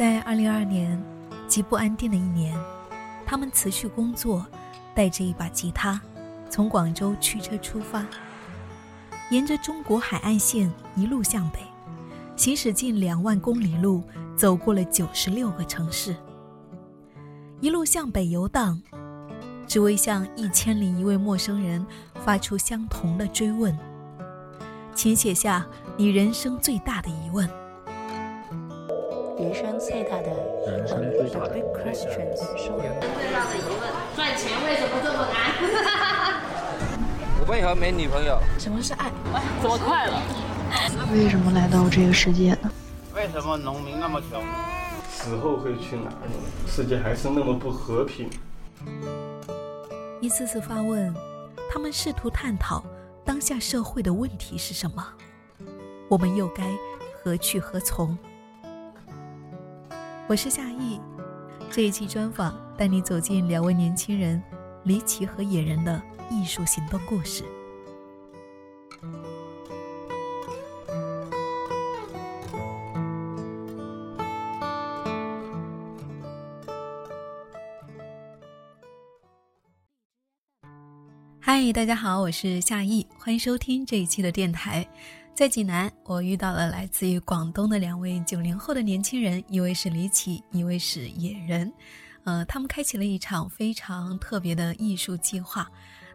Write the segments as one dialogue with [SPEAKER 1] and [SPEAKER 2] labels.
[SPEAKER 1] 在二零二二年极不安定的一年，他们辞去工作，带着一把吉他，从广州驱车出发，沿着中国海岸线一路向北，行驶近两万公里路，走过了九十六个城市，一路向北游荡，只为向一千零一位陌生人发出相同的追问：请写下你人生最大的疑问。
[SPEAKER 2] 人生最大的
[SPEAKER 3] 人生最大的
[SPEAKER 2] big questions，
[SPEAKER 4] 最大的疑问：赚钱为什么这么难？
[SPEAKER 5] 我为何没女朋友？
[SPEAKER 2] 什么是爱？
[SPEAKER 4] 怎么快了？
[SPEAKER 6] 为什么来到这个世界呢？
[SPEAKER 5] 为什么农民那么穷？
[SPEAKER 3] 死后会去哪里？世界还是那么不和平。
[SPEAKER 1] 一次次发问，他们试图探讨当下社会的问题是什么，我们又该何去何从？我是夏意，这一期专访带你走进两位年轻人离奇和野人的艺术行动故事。嗨，大家好，我是夏意，欢迎收听这一期的电台。在济南，我遇到了来自于广东的两位九零后的年轻人，一位是李启，一位是野人。呃，他们开启了一场非常特别的艺术计划。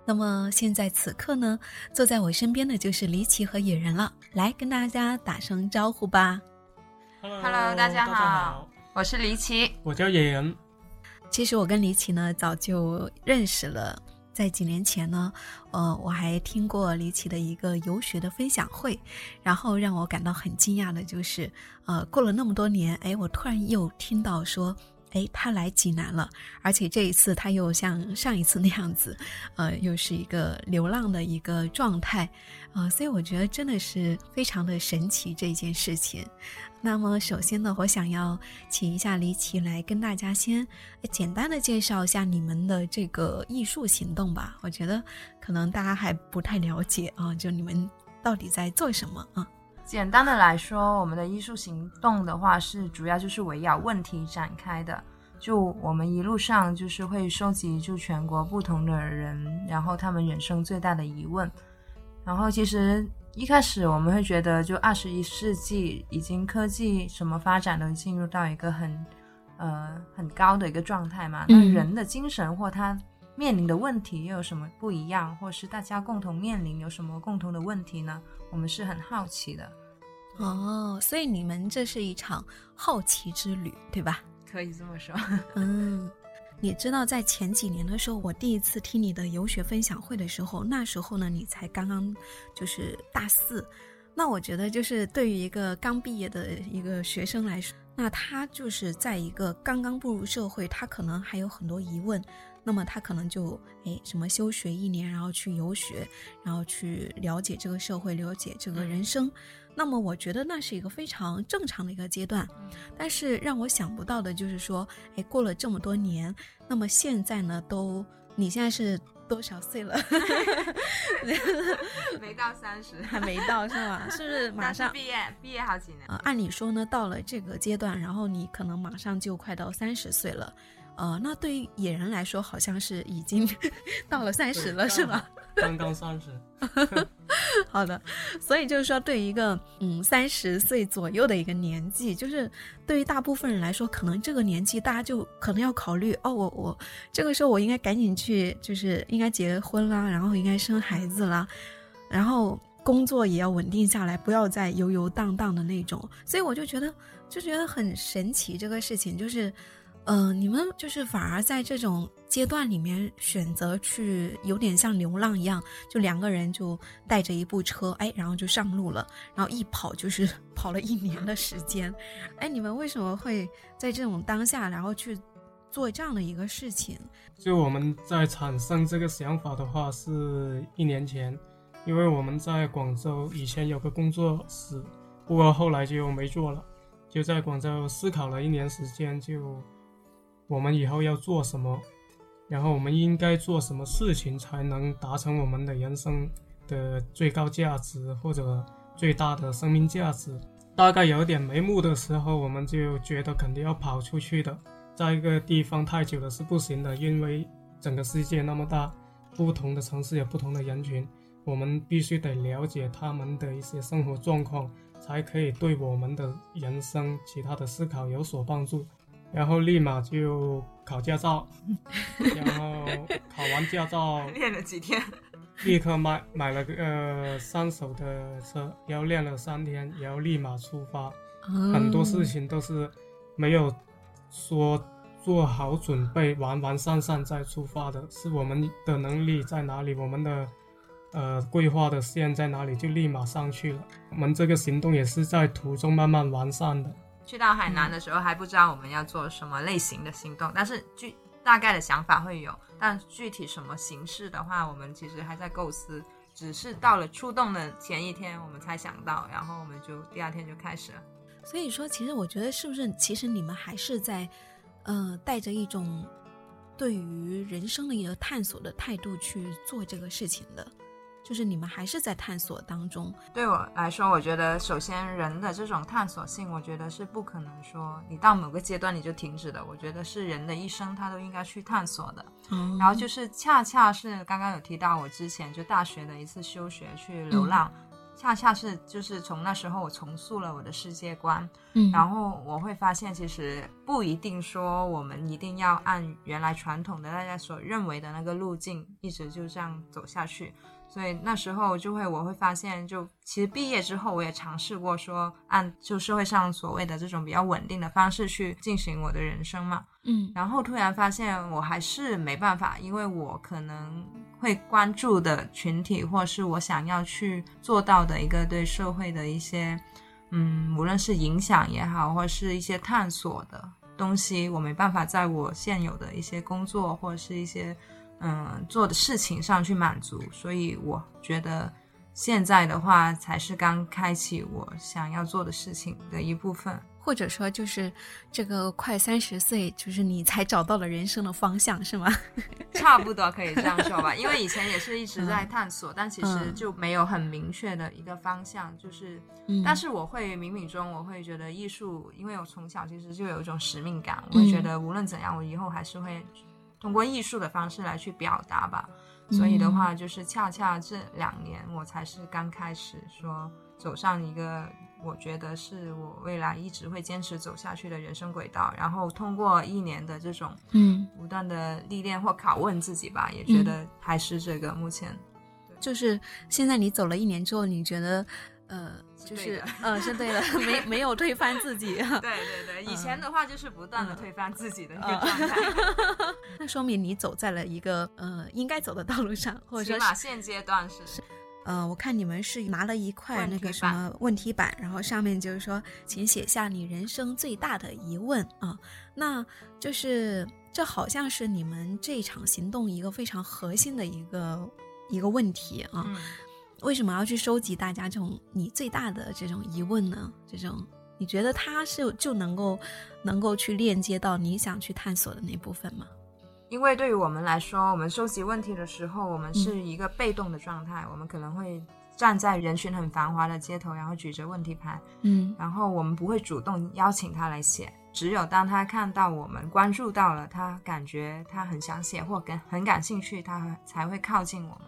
[SPEAKER 1] 那么现在此刻呢，坐在我身边的就是李启和野人了。来跟大家打声招呼吧。
[SPEAKER 7] Hello，大家好，我是李奇。
[SPEAKER 8] 我叫野人。
[SPEAKER 1] 其实我跟李启呢早就认识了。在几年前呢，呃，我还听过李琦的一个游学的分享会，然后让我感到很惊讶的就是，呃，过了那么多年，哎，我突然又听到说，哎，他来济南了，而且这一次他又像上一次那样子，呃，又是一个流浪的一个状态，呃，所以我觉得真的是非常的神奇这件事情。那么首先呢，我想要请一下李琦来跟大家先简单的介绍一下你们的这个艺术行动吧。我觉得可能大家还不太了解啊，就你们到底在做什么啊？
[SPEAKER 7] 简单的来说，我们的艺术行动的话是主要就是围绕问题展开的。就我们一路上就是会收集就全国不同的人，然后他们人生最大的疑问。然后其实一开始我们会觉得，就二十一世纪已经科技什么发展都进入到一个很呃很高的一个状态嘛，那人的精神或他面临的问题又有什么不一样，或是大家共同面临有什么共同的问题呢？我们是很好奇的。
[SPEAKER 1] 哦，所以你们这是一场好奇之旅，对吧？
[SPEAKER 7] 可以这么说。
[SPEAKER 1] 嗯。你知道，在前几年的时候，我第一次听你的游学分享会的时候，那时候呢，你才刚刚就是大四。那我觉得，就是对于一个刚毕业的一个学生来说，那他就是在一个刚刚步入社会，他可能还有很多疑问。那么他可能就哎什么休学一年，然后去游学，然后去了解这个社会，了解这个人生。那么我觉得那是一个非常正常的一个阶段，但是让我想不到的就是说，哎，过了这么多年，那么现在呢，都你现在是多少岁了？
[SPEAKER 7] 没到三十，
[SPEAKER 1] 还没到是吧？是不是 马上
[SPEAKER 7] 毕业？毕业好几年
[SPEAKER 1] 啊、呃？按理说呢，到了这个阶段，然后你可能马上就快到三十岁了。呃，那对于野人来说，好像是已经 到了三十了，是吧？
[SPEAKER 8] 刚刚三十。
[SPEAKER 1] 好的，所以就是说，对于一个嗯三十岁左右的一个年纪，就是对于大部分人来说，可能这个年纪大家就可能要考虑哦，我我这个时候我应该赶紧去，就是应该结婚啦，然后应该生孩子啦，然后工作也要稳定下来，不要再游游荡荡的那种。所以我就觉得就觉得很神奇，这个事情就是。呃，你们就是反而在这种阶段里面选择去，有点像流浪一样，就两个人就带着一部车，哎，然后就上路了，然后一跑就是 跑了一年的时间，哎，你们为什么会在这种当下，然后去做这样的一个事情？
[SPEAKER 8] 就我们在产生这个想法的话，是一年前，因为我们在广州以前有个工作室，不过后来就没做了，就在广州思考了一年时间，就。我们以后要做什么，然后我们应该做什么事情才能达成我们的人生的最高价值或者最大的生命价值？大概有点眉目的时候，我们就觉得肯定要跑出去的，在一个地方太久了是不行的，因为整个世界那么大，不同的城市有不同的人群，我们必须得了解他们的一些生活状况，才可以对我们的人生其他的思考有所帮助。然后立马就考驾照，然后考完驾照
[SPEAKER 7] 练了几天，
[SPEAKER 8] 立刻买买了个呃三手的车，然后练了三天，然后立马出发。很多事情都是没有说做好准备，完完善善再出发的，是我们的能力在哪里，我们的呃规划的线在哪里，就立马上去了。我们这个行动也是在途中慢慢完善的。
[SPEAKER 7] 去到海南的时候还不知道我们要做什么类型的行动，但是具大概的想法会有，但具体什么形式的话，我们其实还在构思。只是到了出动的前一天，我们才想到，然后我们就第二天就开始了。
[SPEAKER 1] 所以说，其实我觉得是不是，其实你们还是在，呃，带着一种对于人生的一个探索的态度去做这个事情的。就是你们还是在探索当中。
[SPEAKER 7] 对我来说，我觉得首先人的这种探索性，我觉得是不可能说你到某个阶段你就停止的。我觉得是人的一生他都应该去探索的。
[SPEAKER 1] 嗯，
[SPEAKER 7] 然后就是恰恰是刚刚有提到我之前就大学的一次休学去流浪，恰恰是就是从那时候我重塑了我的世界观。
[SPEAKER 1] 嗯，
[SPEAKER 7] 然后我会发现其实不一定说我们一定要按原来传统的大家所认为的那个路径一直就这样走下去。所以那时候就会，我会发现，就其实毕业之后，我也尝试过说，按就社会上所谓的这种比较稳定的方式去进行我的人生嘛。
[SPEAKER 1] 嗯，
[SPEAKER 7] 然后突然发现我还是没办法，因为我可能会关注的群体，或是我想要去做到的一个对社会的一些，嗯，无论是影响也好，或是一些探索的东西，我没办法在我现有的一些工作或者是一些。嗯，做的事情上去满足，所以我觉得现在的话才是刚开启我想要做的事情的一部分，
[SPEAKER 1] 或者说就是这个快三十岁，就是你才找到了人生的方向，是吗？
[SPEAKER 7] 差不多可以这样说吧，因为以前也是一直在探索，但其实就没有很明确的一个方向，就是，但是我会冥冥中我会觉得艺术，因为我从小其实就有一种使命感，我会觉得无论怎样，我以后还是会。通过艺术的方式来去表达吧，所以的话，就是恰恰这两年我才是刚开始说走上一个我觉得是我未来一直会坚持走下去的人生轨道。然后通过一年的这种
[SPEAKER 1] 嗯。
[SPEAKER 7] 不断的历练或拷问自己吧，也觉得还是这个目前，
[SPEAKER 1] 就是现在你走了一年之后，你觉得？呃，就是呃，是对的，没没有推翻自己。
[SPEAKER 7] 对对对，以前的话就是不断的推翻自己的一个状态。
[SPEAKER 1] 那说明你走在了一个呃应该走的道路上，或者说
[SPEAKER 7] 起码现阶段是。
[SPEAKER 1] 呃，我看你们是拿了一块那个什么问题板，然后上面就是说，请写下你人生最大的疑问啊。那就是这好像是你们这场行动一个非常核心的一个一个问题啊。为什么要去收集大家这种你最大的这种疑问呢？这种你觉得它是就能够能够去链接到你想去探索的那部分吗？
[SPEAKER 7] 因为对于我们来说，我们收集问题的时候，我们是一个被动的状态，我们可能会站在人群很繁华的街头，然后举着问题牌，
[SPEAKER 1] 嗯，
[SPEAKER 7] 然后我们不会主动邀请他来写，只有当他看到我们关注到了，他感觉他很想写或感很感兴趣，他才会靠近我们。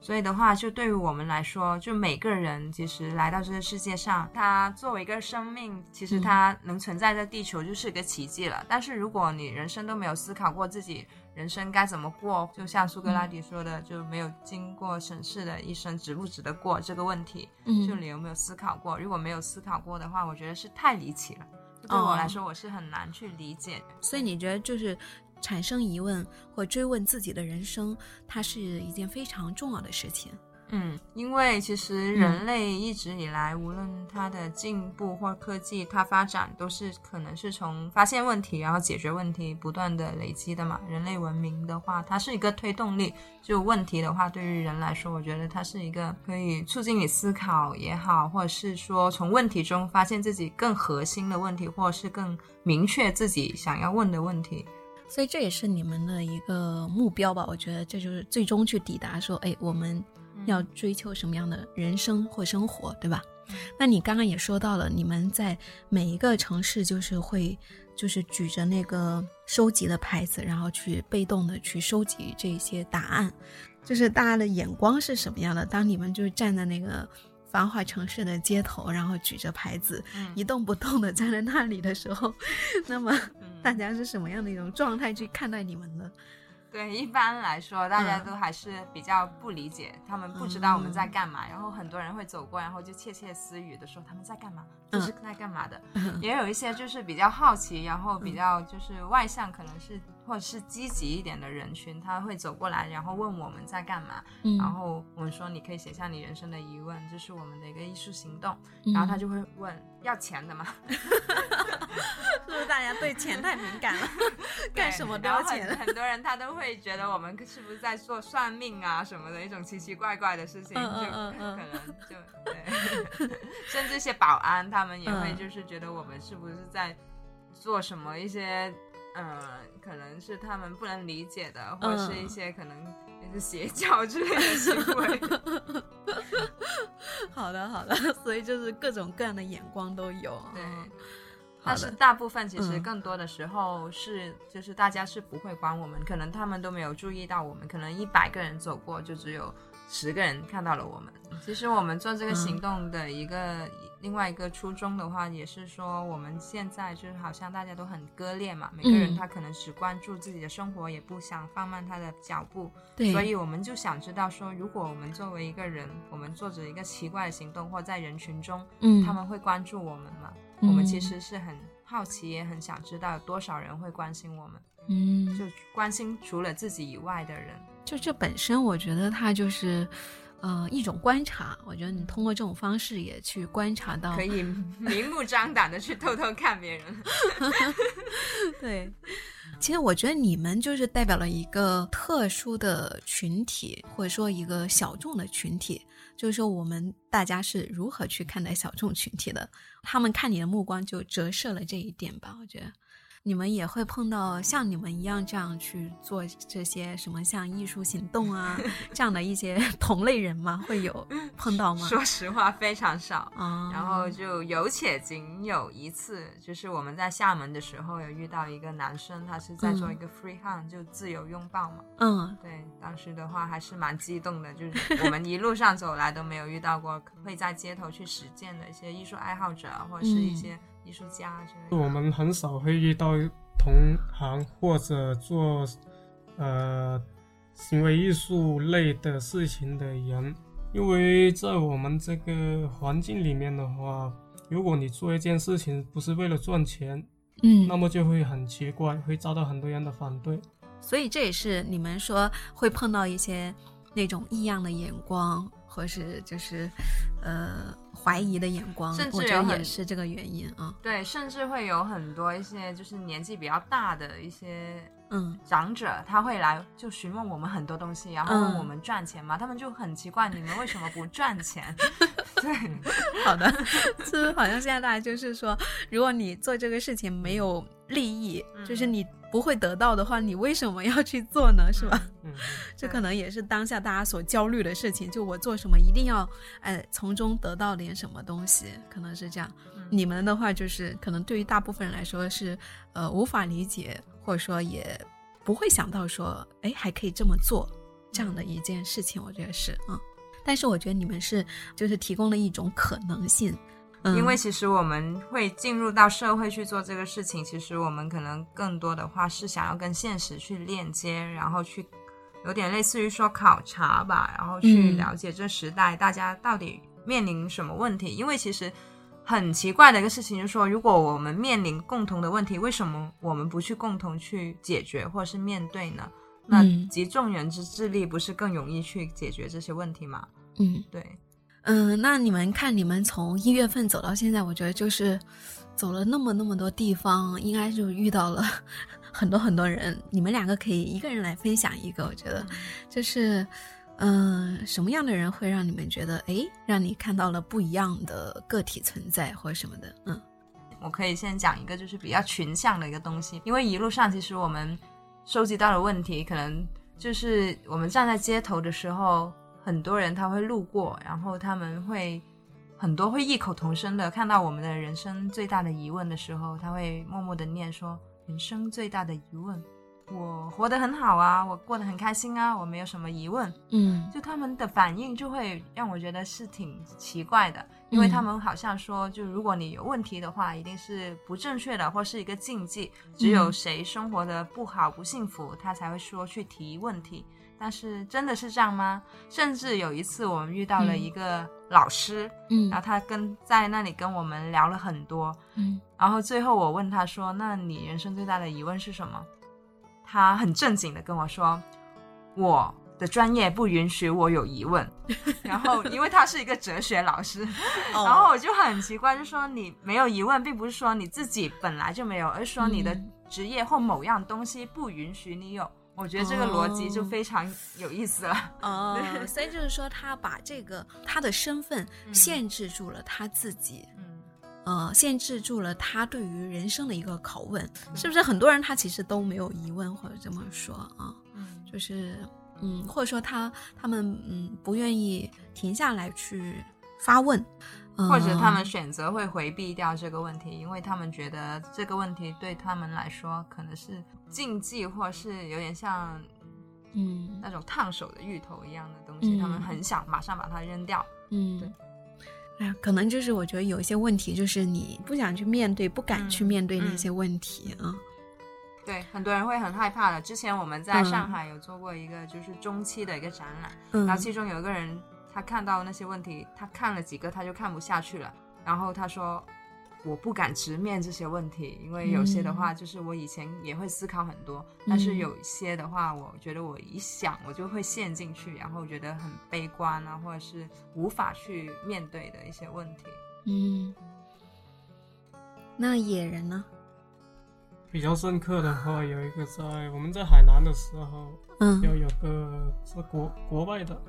[SPEAKER 7] 所以的话，就对于我们来说，就每个人其实来到这个世界上，他作为一个生命，其实他能存在在地球就是个奇迹了。但是如果你人生都没有思考过自己人生该怎么过，就像苏格拉底说的，就没有经过审视的一生值不值得过这个问题，就你有没有思考过？如果没有思考过的话，我觉得是太离奇了。对我来说，我是很难去理解。
[SPEAKER 1] 所以你觉得就是。产生疑问或追问自己的人生，它是一件非常重要的事情。
[SPEAKER 7] 嗯，因为其实人类一直以来，无论它的进步或科技，它发展都是可能是从发现问题，然后解决问题，不断的累积的嘛。人类文明的话，它是一个推动力。就问题的话，对于人来说，我觉得它是一个可以促进你思考也好，或者是说从问题中发现自己更核心的问题，或者是更明确自己想要问的问题。
[SPEAKER 1] 所以这也是你们的一个目标吧？我觉得这就是最终去抵达说，哎，我们要追求什么样的人生或生活，对吧？那你刚刚也说到了，你们在每一个城市就是会，就是举着那个收集的牌子，然后去被动的去收集这些答案，就是大家的眼光是什么样的？当你们就是站在那个繁华城市的街头，然后举着牌子，一动不动的站在那里的时候，那么大家是什么样的一种状态去看待你们呢？
[SPEAKER 7] 对，一般来说，大家
[SPEAKER 1] 嗯。
[SPEAKER 7] 都还是比较不理解，他们不知道我们在干嘛，然后很多人会走过，然后就窃窃私语的说他们在干嘛，这是在干嘛的。也有一些就是比较好奇，然后比较就是外向，可能是或者是积极一点的人群，他会走过来，然后问我们在干嘛，
[SPEAKER 1] 嗯。
[SPEAKER 7] 然后我们说你可以写下你人生的疑问，这是我们的一个艺术行动，
[SPEAKER 1] 嗯
[SPEAKER 7] 然后他就会问要钱的吗？
[SPEAKER 1] 是不是大家对钱太敏感了，干什么都要钱？
[SPEAKER 7] 很很多人他都会觉得我们是不是在做算命啊什么的一种奇奇怪怪的事情，就可能就对，甚至一些保安他们也会
[SPEAKER 1] 嗯。
[SPEAKER 7] 就是觉得我们是不是在做什么一些呃，可能是他们不能理解的，或
[SPEAKER 1] 嗯
[SPEAKER 7] 是一些可能也是邪教之类的行为。
[SPEAKER 1] 好的，好的，所以就是各种各样的眼光都有。
[SPEAKER 7] 对但是，大部分其实
[SPEAKER 1] 嗯
[SPEAKER 7] 更多的时候是，就是大家是不会管我们，可能他们都没有注意到我们，可能一百个人走过，就只有十个人看到了我们。其实我们做这个行动的一个、另外一个初衷的话，也是说我们现在就是好像大家都很割裂嘛，每个人
[SPEAKER 1] 嗯。
[SPEAKER 7] 他可能只关注自己的生活，也不想放慢他的脚步，
[SPEAKER 1] 对，
[SPEAKER 7] 所以我们就想知道说，如果我们作为一个人，我们做着一个奇怪的行动，或在人群中，
[SPEAKER 1] 嗯，
[SPEAKER 7] 他们会关注我们吗？
[SPEAKER 1] 嗯。
[SPEAKER 7] 我们其实是很好奇，也很想知道有多少人会关心我们，
[SPEAKER 1] 嗯，
[SPEAKER 7] 就关心除了自己以外的人。
[SPEAKER 1] 就这本身，我觉得它就是，呃，一种观察。我觉得你通过这种方式也去观察到，
[SPEAKER 7] 可以 明目张胆的去偷偷看别人。
[SPEAKER 1] 对。其实我觉得你们就是代表了一个特殊的群体，或者说一个小众的群体。就是说，我们大家是如何去看待小众群体的？他们看你的目光就折射了这一点吧。我觉得你们也会碰到像你们一样这样去做这些什么像艺术行动啊 这样的一些 同类人吗？会有碰到吗？
[SPEAKER 7] 说实话，非常少。
[SPEAKER 1] 啊，
[SPEAKER 7] 然后就有且仅有一次，就是我们在厦门的时候有遇到一个男生，他是在做一个 free hand，、就自由拥抱嘛。
[SPEAKER 1] 嗯
[SPEAKER 7] 对，当时的话还是蛮激动的，就是我们一路上走来都没有遇到过会在街头去实践的一些艺术爱好者，或者是一些艺术家之类的。
[SPEAKER 8] 我们很少会遇到同行或者做呃行为艺术类的事情的人，因为在我们这个环境里面的话，如果你做一件事情不是为了赚钱，
[SPEAKER 1] 嗯，
[SPEAKER 8] 那么就会很奇怪，会遭到很多人的反对。
[SPEAKER 1] 所以这也是你们说会碰到一些那种异样的眼光，或是就是呃怀疑的眼光，
[SPEAKER 7] 甚至
[SPEAKER 1] 我觉得
[SPEAKER 7] 有
[SPEAKER 1] 也是这个原因啊。
[SPEAKER 7] 对，甚至会有很多一些就是年纪比较大的一些
[SPEAKER 1] 嗯
[SPEAKER 7] 长者，他会来就询问我们很多东西，然后问
[SPEAKER 1] 嗯
[SPEAKER 7] 我们赚钱吗？他们就很奇怪，你们为什么不赚钱？对，
[SPEAKER 1] 好的，是不是好像现在大家就是说，如果你做这个事情没有利益，
[SPEAKER 7] 嗯
[SPEAKER 1] 就是你不会得到的话，你为什么要去做呢？是吧？
[SPEAKER 8] 嗯，
[SPEAKER 1] 这可能也是当下大家所焦虑的事情。就我做什么，一定要哎从中得到点什么东西，可能是这样。
[SPEAKER 7] 嗯
[SPEAKER 1] 你们的话，就是可能对于大部分人来说是呃无法理解，或者说也不会想到说，哎，还可以这么做这样的一件事情。我觉得是嗯，但是我觉得你们是就是提供了一种可能性。嗯、
[SPEAKER 7] 因为其实我们会进入到社会去做这个事情，其实我们可能更多的话是想要跟现实去链接，然后去有点类似于说考察吧，然后去
[SPEAKER 1] 嗯
[SPEAKER 7] 了解这时代大家到底面临什么问题。因为其实很奇怪的一个事情就是说，如果我们面临共同的问题，为什么我们不去共同去解决或者是面对呢？那
[SPEAKER 1] 嗯
[SPEAKER 7] 集众人之智力，不是更容易去解决这些问题吗？
[SPEAKER 1] 嗯
[SPEAKER 7] 对。
[SPEAKER 1] 嗯，那你们看，你们从一月份走到现在，我觉得就是走了那么那么多地方，应该就遇到了 很多很多人。你们两个可以一个人来分享一个，我觉得就是，嗯、什么样的人会让你们觉得，哎，让你看到了不一样的个体存在或者什么的？嗯
[SPEAKER 7] 我可以先讲一个就是比较群像的一个东西，因为一路上其实我们收集到的问题，可能就是我们站在街头的时候，很多人他会路过，然后他们会很多会异口同声的看到我们的人生最大的疑问的时候，他会默默的念说：“人生最大的疑问，我活得很好啊，我过得很开心啊，我没有什么疑问。”
[SPEAKER 1] 嗯
[SPEAKER 7] 就他们的反应就会让我觉得是挺奇怪的，因为他们好像说，就如果你有问题的话，一定是不正确的或是一个禁忌，只有谁生活的不好不幸福，他才会说去提问题。但是真的是这样吗？甚至有一次我们遇到了一个老师，
[SPEAKER 1] 嗯
[SPEAKER 7] 然后他跟在那里跟我们聊了很多，
[SPEAKER 1] 嗯
[SPEAKER 7] 然后最后我问他说：“那你人生最大的疑问是什么？”他很正经的跟我说：“我的专业不允许我有疑问。”然后因为他是一个哲学老师，
[SPEAKER 1] 哦
[SPEAKER 7] 然后我就很奇怪，就说你没有疑问，并不是说你自己本来就没有，而是说你的
[SPEAKER 1] 嗯
[SPEAKER 7] 职业或某样东西不允许你有。我觉得这个逻辑就非常有意思了。
[SPEAKER 1] 哦
[SPEAKER 7] 对，
[SPEAKER 1] 所以就是说，他把这个他的身份
[SPEAKER 7] 嗯
[SPEAKER 1] 限制住了他自己，
[SPEAKER 7] 嗯，
[SPEAKER 1] 呃，限制住了他对于人生的一个拷问，是不是？很多人他其实都没有疑问，或者这么说啊，
[SPEAKER 7] 嗯
[SPEAKER 1] 就是嗯，或者说他他们嗯不愿意停下来去发问，呃、
[SPEAKER 7] 或者他们选择会回避掉这个问题，因为他们觉得这个问题对他们来说可能是禁忌，或是有点像
[SPEAKER 1] 嗯
[SPEAKER 7] 那种烫手的芋头一样的东西，
[SPEAKER 1] 嗯
[SPEAKER 7] 他们很想马上把它扔掉。
[SPEAKER 1] 嗯
[SPEAKER 7] 对。
[SPEAKER 1] 哎呀，可能就是我觉得有一些问题，就是你不想去面对、不敢去
[SPEAKER 7] 嗯
[SPEAKER 1] 面对那
[SPEAKER 7] 嗯
[SPEAKER 1] 些问题啊。
[SPEAKER 7] 对，很多人会很害怕的。之前我们在
[SPEAKER 1] 嗯
[SPEAKER 7] 上海有做过一个就是中期的一个展览，
[SPEAKER 1] 嗯
[SPEAKER 7] 然后其中有一个人他看到那些问题，他看了几个他就看不下去了，然后他说。我不敢直面这些问题，因为有些的话，就是我以前也会思考很多，但是
[SPEAKER 1] 嗯
[SPEAKER 7] 有一些的话，我觉得我一想我就会陷进去，然后觉得很悲观啊，或者是无法去面对的一些问题。
[SPEAKER 1] 嗯，那野人呢？
[SPEAKER 8] 比较深刻的话，有一个在我们在海南的时候，
[SPEAKER 1] 嗯
[SPEAKER 8] 有有个是国国外的，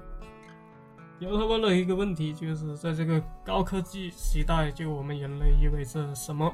[SPEAKER 8] 然后他问了一个问题，就是在这个高科技时代，就我们人类意味着什么？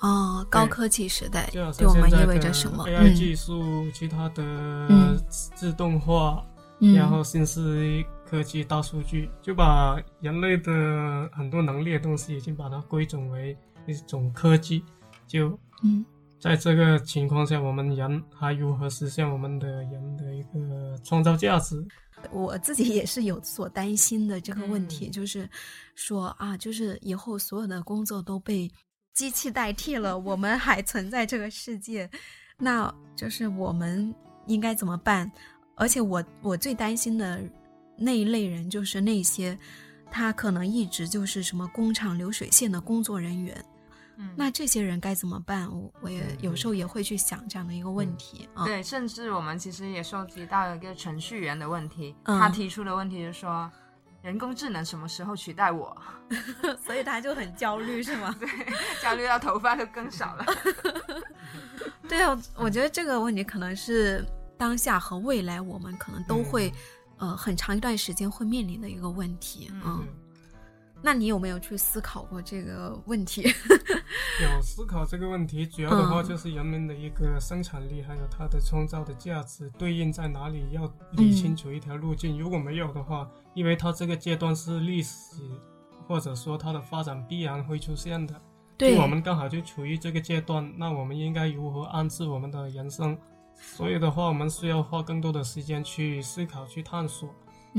[SPEAKER 1] 哦，高科技时代
[SPEAKER 8] 就
[SPEAKER 1] 我们意味着什么
[SPEAKER 8] ？AI
[SPEAKER 1] 嗯
[SPEAKER 8] 技术，其他的
[SPEAKER 1] 嗯
[SPEAKER 8] 自动化，
[SPEAKER 1] 嗯
[SPEAKER 8] 然后新式科技、大数据，就把人类的很多能力的东西，已经把它归总为一种科技。就
[SPEAKER 1] 嗯
[SPEAKER 8] 在这个情况下，我们人还如何实现我们的人的一个创造价值？
[SPEAKER 1] 我自己也是有所担心的这个问题，
[SPEAKER 8] 嗯
[SPEAKER 1] 就是说啊，就是以后所有的工作都被机器代替了，我 们还存在这个世界，那就是我们应该怎么办？而且我我最担心的那一类人就是那些他可能一直就是什么工厂流水线的工作人员。
[SPEAKER 7] 嗯
[SPEAKER 1] 那这些人该怎么办？我我也有时候也会去想这样的一个问题啊。
[SPEAKER 7] 对，甚至我们其实也收集到一个程序员的问题，
[SPEAKER 1] 嗯
[SPEAKER 7] 他提出的问题就是说，人工智能什么时候取代我？
[SPEAKER 1] 所以他就很焦虑，是吗？
[SPEAKER 7] 对，焦虑到头发都更少了。
[SPEAKER 1] 对啊，我觉得这个问题可能是当下和未来我们可能都会，呃，很长一段时间会面临的一个问题。嗯，那你有没有去思考过这个问题？
[SPEAKER 8] 有思考这个问题，主要的话
[SPEAKER 1] 嗯
[SPEAKER 8] 就是人们的一个生产力，还有它的创造的价值对应在哪里，要理清楚一条路径。如果没有的话，因为它这个阶段是历史，或者说它的发展必然会出现的。
[SPEAKER 1] 对
[SPEAKER 8] 就我们刚好就处于这个阶段，那我们应该如何安置我们的人生？所以的话，我们需要花更多的时间去思考、去探索，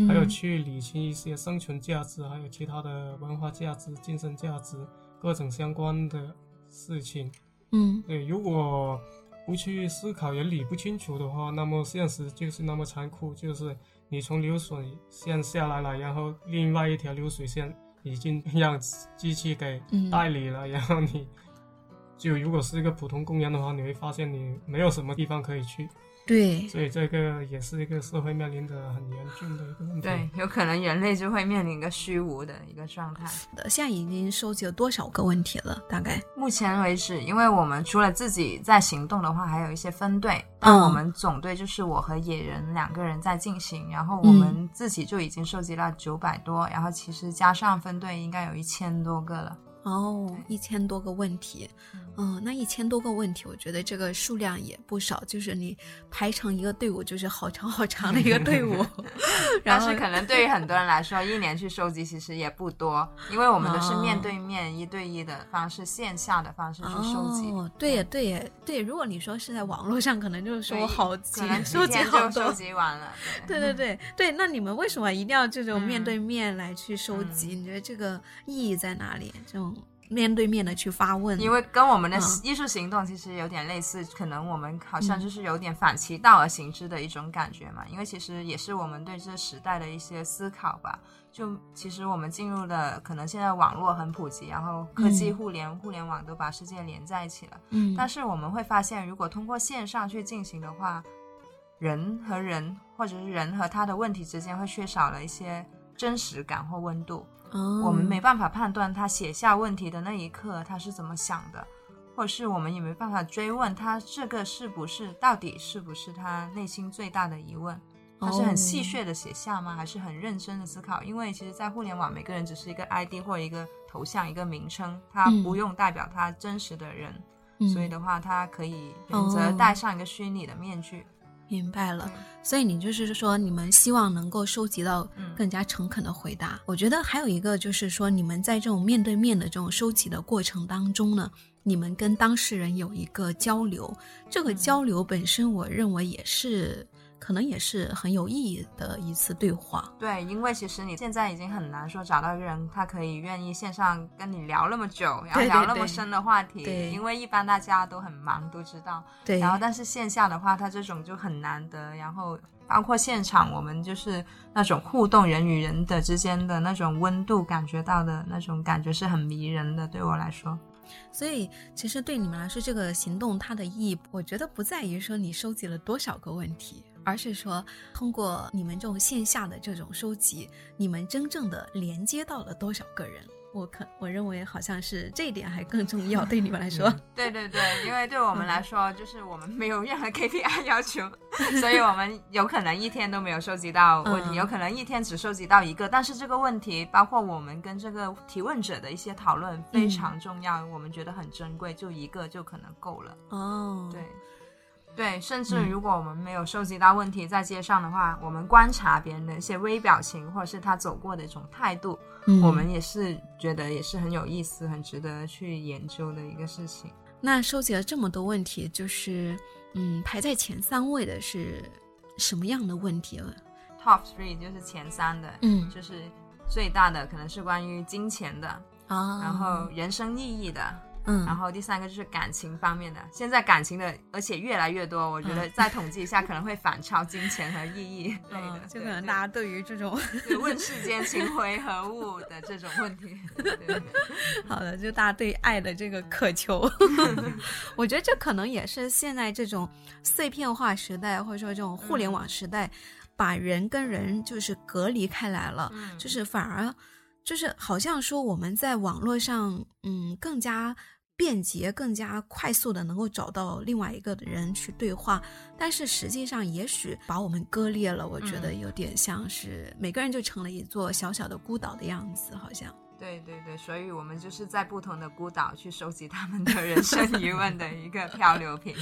[SPEAKER 8] 还有
[SPEAKER 1] 嗯。
[SPEAKER 8] 去理清一些生存价值，还有其他的文化价值、精神价值各种相关的事情。
[SPEAKER 1] 嗯。
[SPEAKER 8] 对，如果不去思考也理不清楚的话，那么现实就是那么残酷，就是你从流水线下来了，然后另外一条流水线已经让机器给
[SPEAKER 1] 嗯。
[SPEAKER 8] 代理了，然后你就如果是一个普通工人的话，你会发现你没有什么地方可以去，
[SPEAKER 1] 对，
[SPEAKER 8] 所以这个也是一个社会面临的很严峻的一个问题。
[SPEAKER 7] 对，有可能人类就会面临一个虚无的一个状态。
[SPEAKER 1] 现在已经收集了多少个问题了？大概？
[SPEAKER 7] 目前为止，因为我们除了自己在行动的话，还有一些分队。
[SPEAKER 1] 嗯
[SPEAKER 7] 那我们总队就是我和野人两个人在进行，然后我们自己就已经收集了九百多，然后其实加上分队应该有一千多个了。
[SPEAKER 1] 哦，一千多个问题，嗯，那一千多个问题，我觉得这个数量也不少，就是你排成一个队伍，就是好长好长的一个队伍。然后
[SPEAKER 7] 但是可能对于很多人来说，一年去收集其实也不多，因为我们都是面对面、一对一的方式、线下的方式去收集。
[SPEAKER 1] 哦，对呀，对呀，对。如果你说是在网络上，可能就是说我好几收集好多收。
[SPEAKER 7] 集完了。对
[SPEAKER 1] 对对对对，那你们为什么一定要这种
[SPEAKER 7] 嗯
[SPEAKER 1] 面对面来去收集？你觉得这个意义在哪里？这种面对面的去发问，
[SPEAKER 7] 因为跟我们的
[SPEAKER 1] 嗯
[SPEAKER 7] 艺术行动其实有点类似，可能我们好像就是有点反其道而行之的一种感觉嘛。因为其实也是我们对这时代的一些思考吧。就其实我们进入了，可能现在网络很普及，然后科技、
[SPEAKER 1] 嗯
[SPEAKER 7] 互联、互联网都把世界连在一起了。
[SPEAKER 1] 嗯，
[SPEAKER 7] 但是我们会发现，如果通过线上去进行的话，人和人或者是人和他的问题之间会缺少了一些真实感或温度。
[SPEAKER 1] 哦
[SPEAKER 7] 我们没办法判断他写下问题的那一刻他是怎么想的，或者是我们也没办法追问他这个是不是到底是不是他内心最大的疑问。他是很戏谑的写下吗？还是很认真的思考？因为其实，在互联网，每个人只是一个 ID 或一个头像、一个名称，他
[SPEAKER 1] 嗯
[SPEAKER 7] 不用代表他真实的人。
[SPEAKER 1] 嗯
[SPEAKER 7] 所以的话，他可以选择
[SPEAKER 1] 哦
[SPEAKER 7] 戴上一个虚拟的面具。
[SPEAKER 1] 明白了。所以你就是说，你们希望能够收集到
[SPEAKER 7] 嗯
[SPEAKER 1] 更加诚恳的回答。我觉得还有一个就是说，你们在这种面对面的这种收集的过程当中呢，你们跟当事人有一个交流，这个
[SPEAKER 7] 嗯
[SPEAKER 1] 交流本身，我认为也是可能也是很有意义的一次对话。
[SPEAKER 7] 对，因为其实你现在已经很难说找到一个人，他可以愿意线上跟你聊那么久，然后聊那么深的话题。
[SPEAKER 1] 对
[SPEAKER 7] 因为一般大家都很忙，都知道。
[SPEAKER 1] 对，
[SPEAKER 7] 然后，但是线下的话，他这种就很难得。然后，包括现场，我们就是那种互动，人与人的之间的那种温度，感觉到的那种感觉是很迷人的。对我来说，
[SPEAKER 1] 所以，其实对你们来说，这个行动它的意义，我觉得不在于说你收集了多少个问题，而是说通过你们这种线下的这种收集，你们真正的连接到了多少个人。我可我认为好像是这一点还更重要，对你们来说。
[SPEAKER 7] 对对对，因为对我们来说，就是我们没有任何 KPI 要求，所以我们有可能一天都没有收集到问题，
[SPEAKER 1] 嗯
[SPEAKER 7] 有可能一天只收集到一个，但是这个问题包括我们跟这个提问者的一些讨论非常重要，我们觉得很珍贵，就一个就可能够了。
[SPEAKER 1] 哦，
[SPEAKER 7] 对。对，甚至
[SPEAKER 1] 嗯
[SPEAKER 7] 如果我们没有收集到问题在街上的话，我们观察别人的一些微表情，或者是他走过的一种态度，
[SPEAKER 1] 嗯
[SPEAKER 7] 我们也是觉得也是很有意思、很值得去研究的一个事情。
[SPEAKER 1] 那收集了这么多问题，就是嗯，排在前三位的是什么样的问题了
[SPEAKER 7] ？Top three 就是前三的，
[SPEAKER 1] 嗯
[SPEAKER 7] 就是最大的可能是关于金钱的，
[SPEAKER 1] 啊，
[SPEAKER 7] 然后人生意义的，
[SPEAKER 1] 嗯，
[SPEAKER 7] 然后第三个就是感情方面的。现在感情的，而且越来越多，我觉得再统计一下可能会反超金钱和意义 类的，
[SPEAKER 1] 嗯，就可能大家对于这种
[SPEAKER 7] 问世间情为何物的这种问题。
[SPEAKER 1] 好的，就大家对爱的这个渴求，我觉得这可能也是现在这种碎片化时代，或者说这种互联网时代，把人跟人就是隔离开来了，
[SPEAKER 7] 嗯
[SPEAKER 1] 就是反而就是好像说我们在网络上，嗯，更加。便捷、更加快速的能够找到另外一个人去对话，但是实际上也许把我们割裂了。我觉得有点像是每个人就成了一座小小的孤岛的样子，好像。
[SPEAKER 7] 对对对，所以我们就是在不同的孤岛去收集他们的人生 疑问的一个漂流瓶，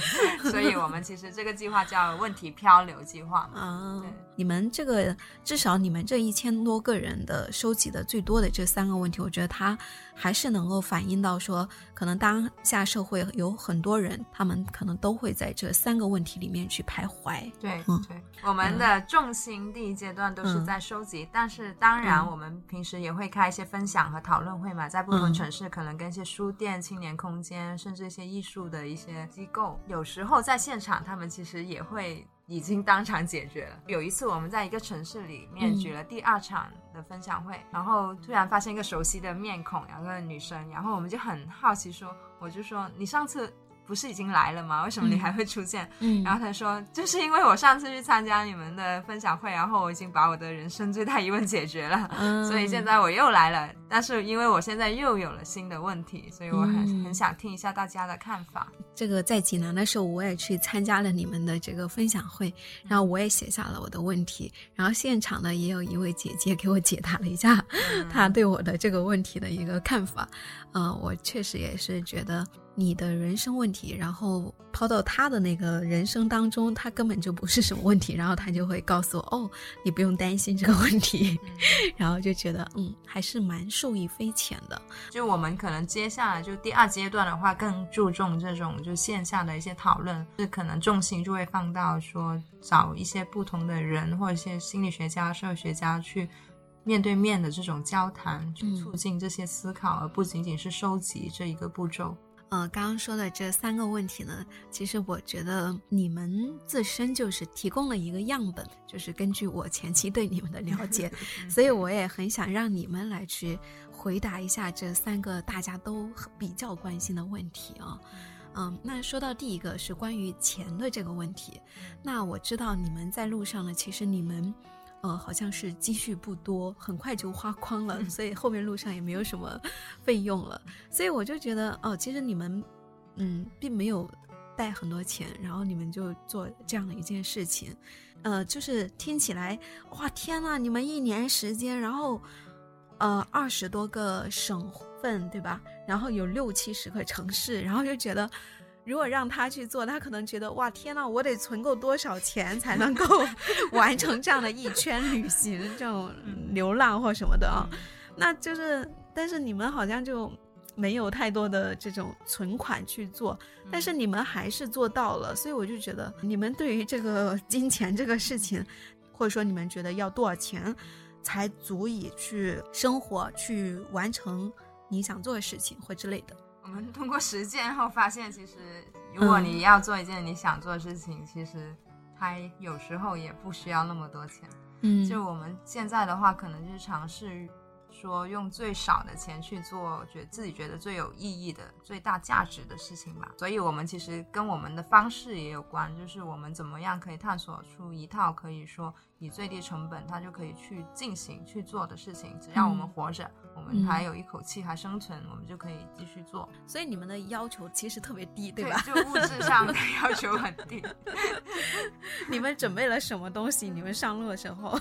[SPEAKER 7] 所以我们其实这个计划叫问题漂流计划嘛。
[SPEAKER 1] 嗯
[SPEAKER 7] 对，
[SPEAKER 1] 你们这个至少你们这一千多个人的收集的最多的这三个问题，我觉得它还是能够反映到说，可能当下社会有很多人，他们可能都会在这三个问题里面去徘徊。
[SPEAKER 7] 对
[SPEAKER 1] 嗯
[SPEAKER 7] 对，我们的重心第一阶段都是
[SPEAKER 1] 嗯
[SPEAKER 7] 在收集，但是当然
[SPEAKER 1] 嗯
[SPEAKER 7] 我们平时也会开一些分享和讨论会嘛，在不同
[SPEAKER 1] 嗯
[SPEAKER 7] 城市可能跟一些书店、青年空间，甚至一些艺术的一些机构，有时候在现场他们其实也会。已经当场解决了。有一次我们在一个城市里面
[SPEAKER 1] 嗯
[SPEAKER 7] 举了第二场的分享会，然后突然发现一个熟悉的面孔，两个女生，然后我们就很好奇说，我就说你上次不是已经来了吗？为什么你
[SPEAKER 1] 嗯
[SPEAKER 7] 还会出现？
[SPEAKER 1] 嗯
[SPEAKER 7] 然后她说，就是因为我上次去参加你们的分享会，然后我已经把我的人生最大疑问解决了，
[SPEAKER 1] 嗯
[SPEAKER 7] 所以现在我又来了。但是因为我现在又有了新的问题，所以我很、
[SPEAKER 1] 嗯。
[SPEAKER 7] 很想听一下大家的看法。
[SPEAKER 1] 这个在济南的时候，我也去参加了你们的这个分享会，然后我也写下了我的问题，然后现场呢也有一位姐姐给我解答了一下 她对我的这个问题的一个看法，呃，我确实也是觉得，你的人生问题，然后抛到他的那个人生当中，他根本就不是什么问题，然后他就会告诉我，哦，你不用担心这个问题，然后就觉得，嗯，还是蛮受益匪浅的。
[SPEAKER 7] 就我们可能接下来就第二阶段的话，更注重这种就线下的一些讨论，是可能重心就会放到说找一些不同的人或者一些心理学家、社会学家去。面对面的这种交谈，去促进这些思考，而不仅仅是收集这一个步骤。
[SPEAKER 1] 呃，刚刚说的这三个问题呢，其实我觉得你们自身就是提供了一个样本，就是根据我前期对你们的了解，所以我也很想让你们来去回答一下这三个大家都比较关心的问题啊。嗯，那说到第一个是关于钱的这个问题，那我知道你们在路上呢，其实你们。呃，好像是积蓄不多，很快就花光了，所以后面路上也没有什么费用了。所以我就觉得，哦，其实你们，嗯，并没有带很多钱，然后你们就做这样的一件事情，呃，就是听起来，哇，天呐，你们一年时间，然后，呃，二十多个省份，对吧？然后有六七十个城市，然后就觉得。如果让他去做，他可能觉得哇天呐，我得存够多少钱才能够 完成这样的一圈旅行，这种流浪或什么的啊？那就是，但是你们好像就没有太多的这种存款去做，但是你们还是做到了，所以我就觉得你们对于这个金钱这个事情，或者说你们觉得要多少钱才足以去生活、去完成你想做的事情或之类的。
[SPEAKER 7] 我们通过实践后发现，其实如果你要做一件你想做的事情，其实它有时候也不需要那么多钱。
[SPEAKER 1] 嗯，
[SPEAKER 7] 就我们现在的话，可能就是尝试说用最少的钱去做，觉自己觉得最有意义的、最大价值的事情吧。所以，我们其实跟我们的方式也有关，就是我们怎么样可以探索出一套可以说以最低成本，它就可以去进行去做的事情。只要我们活着。我们还有一口气还生存，我们就可以继续做。
[SPEAKER 1] 所以你们的要求其实特别低，对吧？
[SPEAKER 7] 就物质上的要求很低。
[SPEAKER 1] 你们准备了什么东西？你们上路的时候？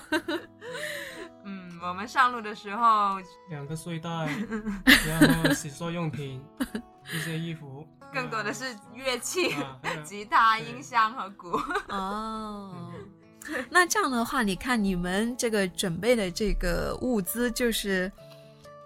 [SPEAKER 7] 嗯，我们上路的时候，
[SPEAKER 8] 两个睡袋，然后洗漱用品，一些衣服，
[SPEAKER 7] 更多的是乐器，吉他、音箱和鼓。
[SPEAKER 1] 哦。那这样的话，你看你们这个准备的这个物资，就是，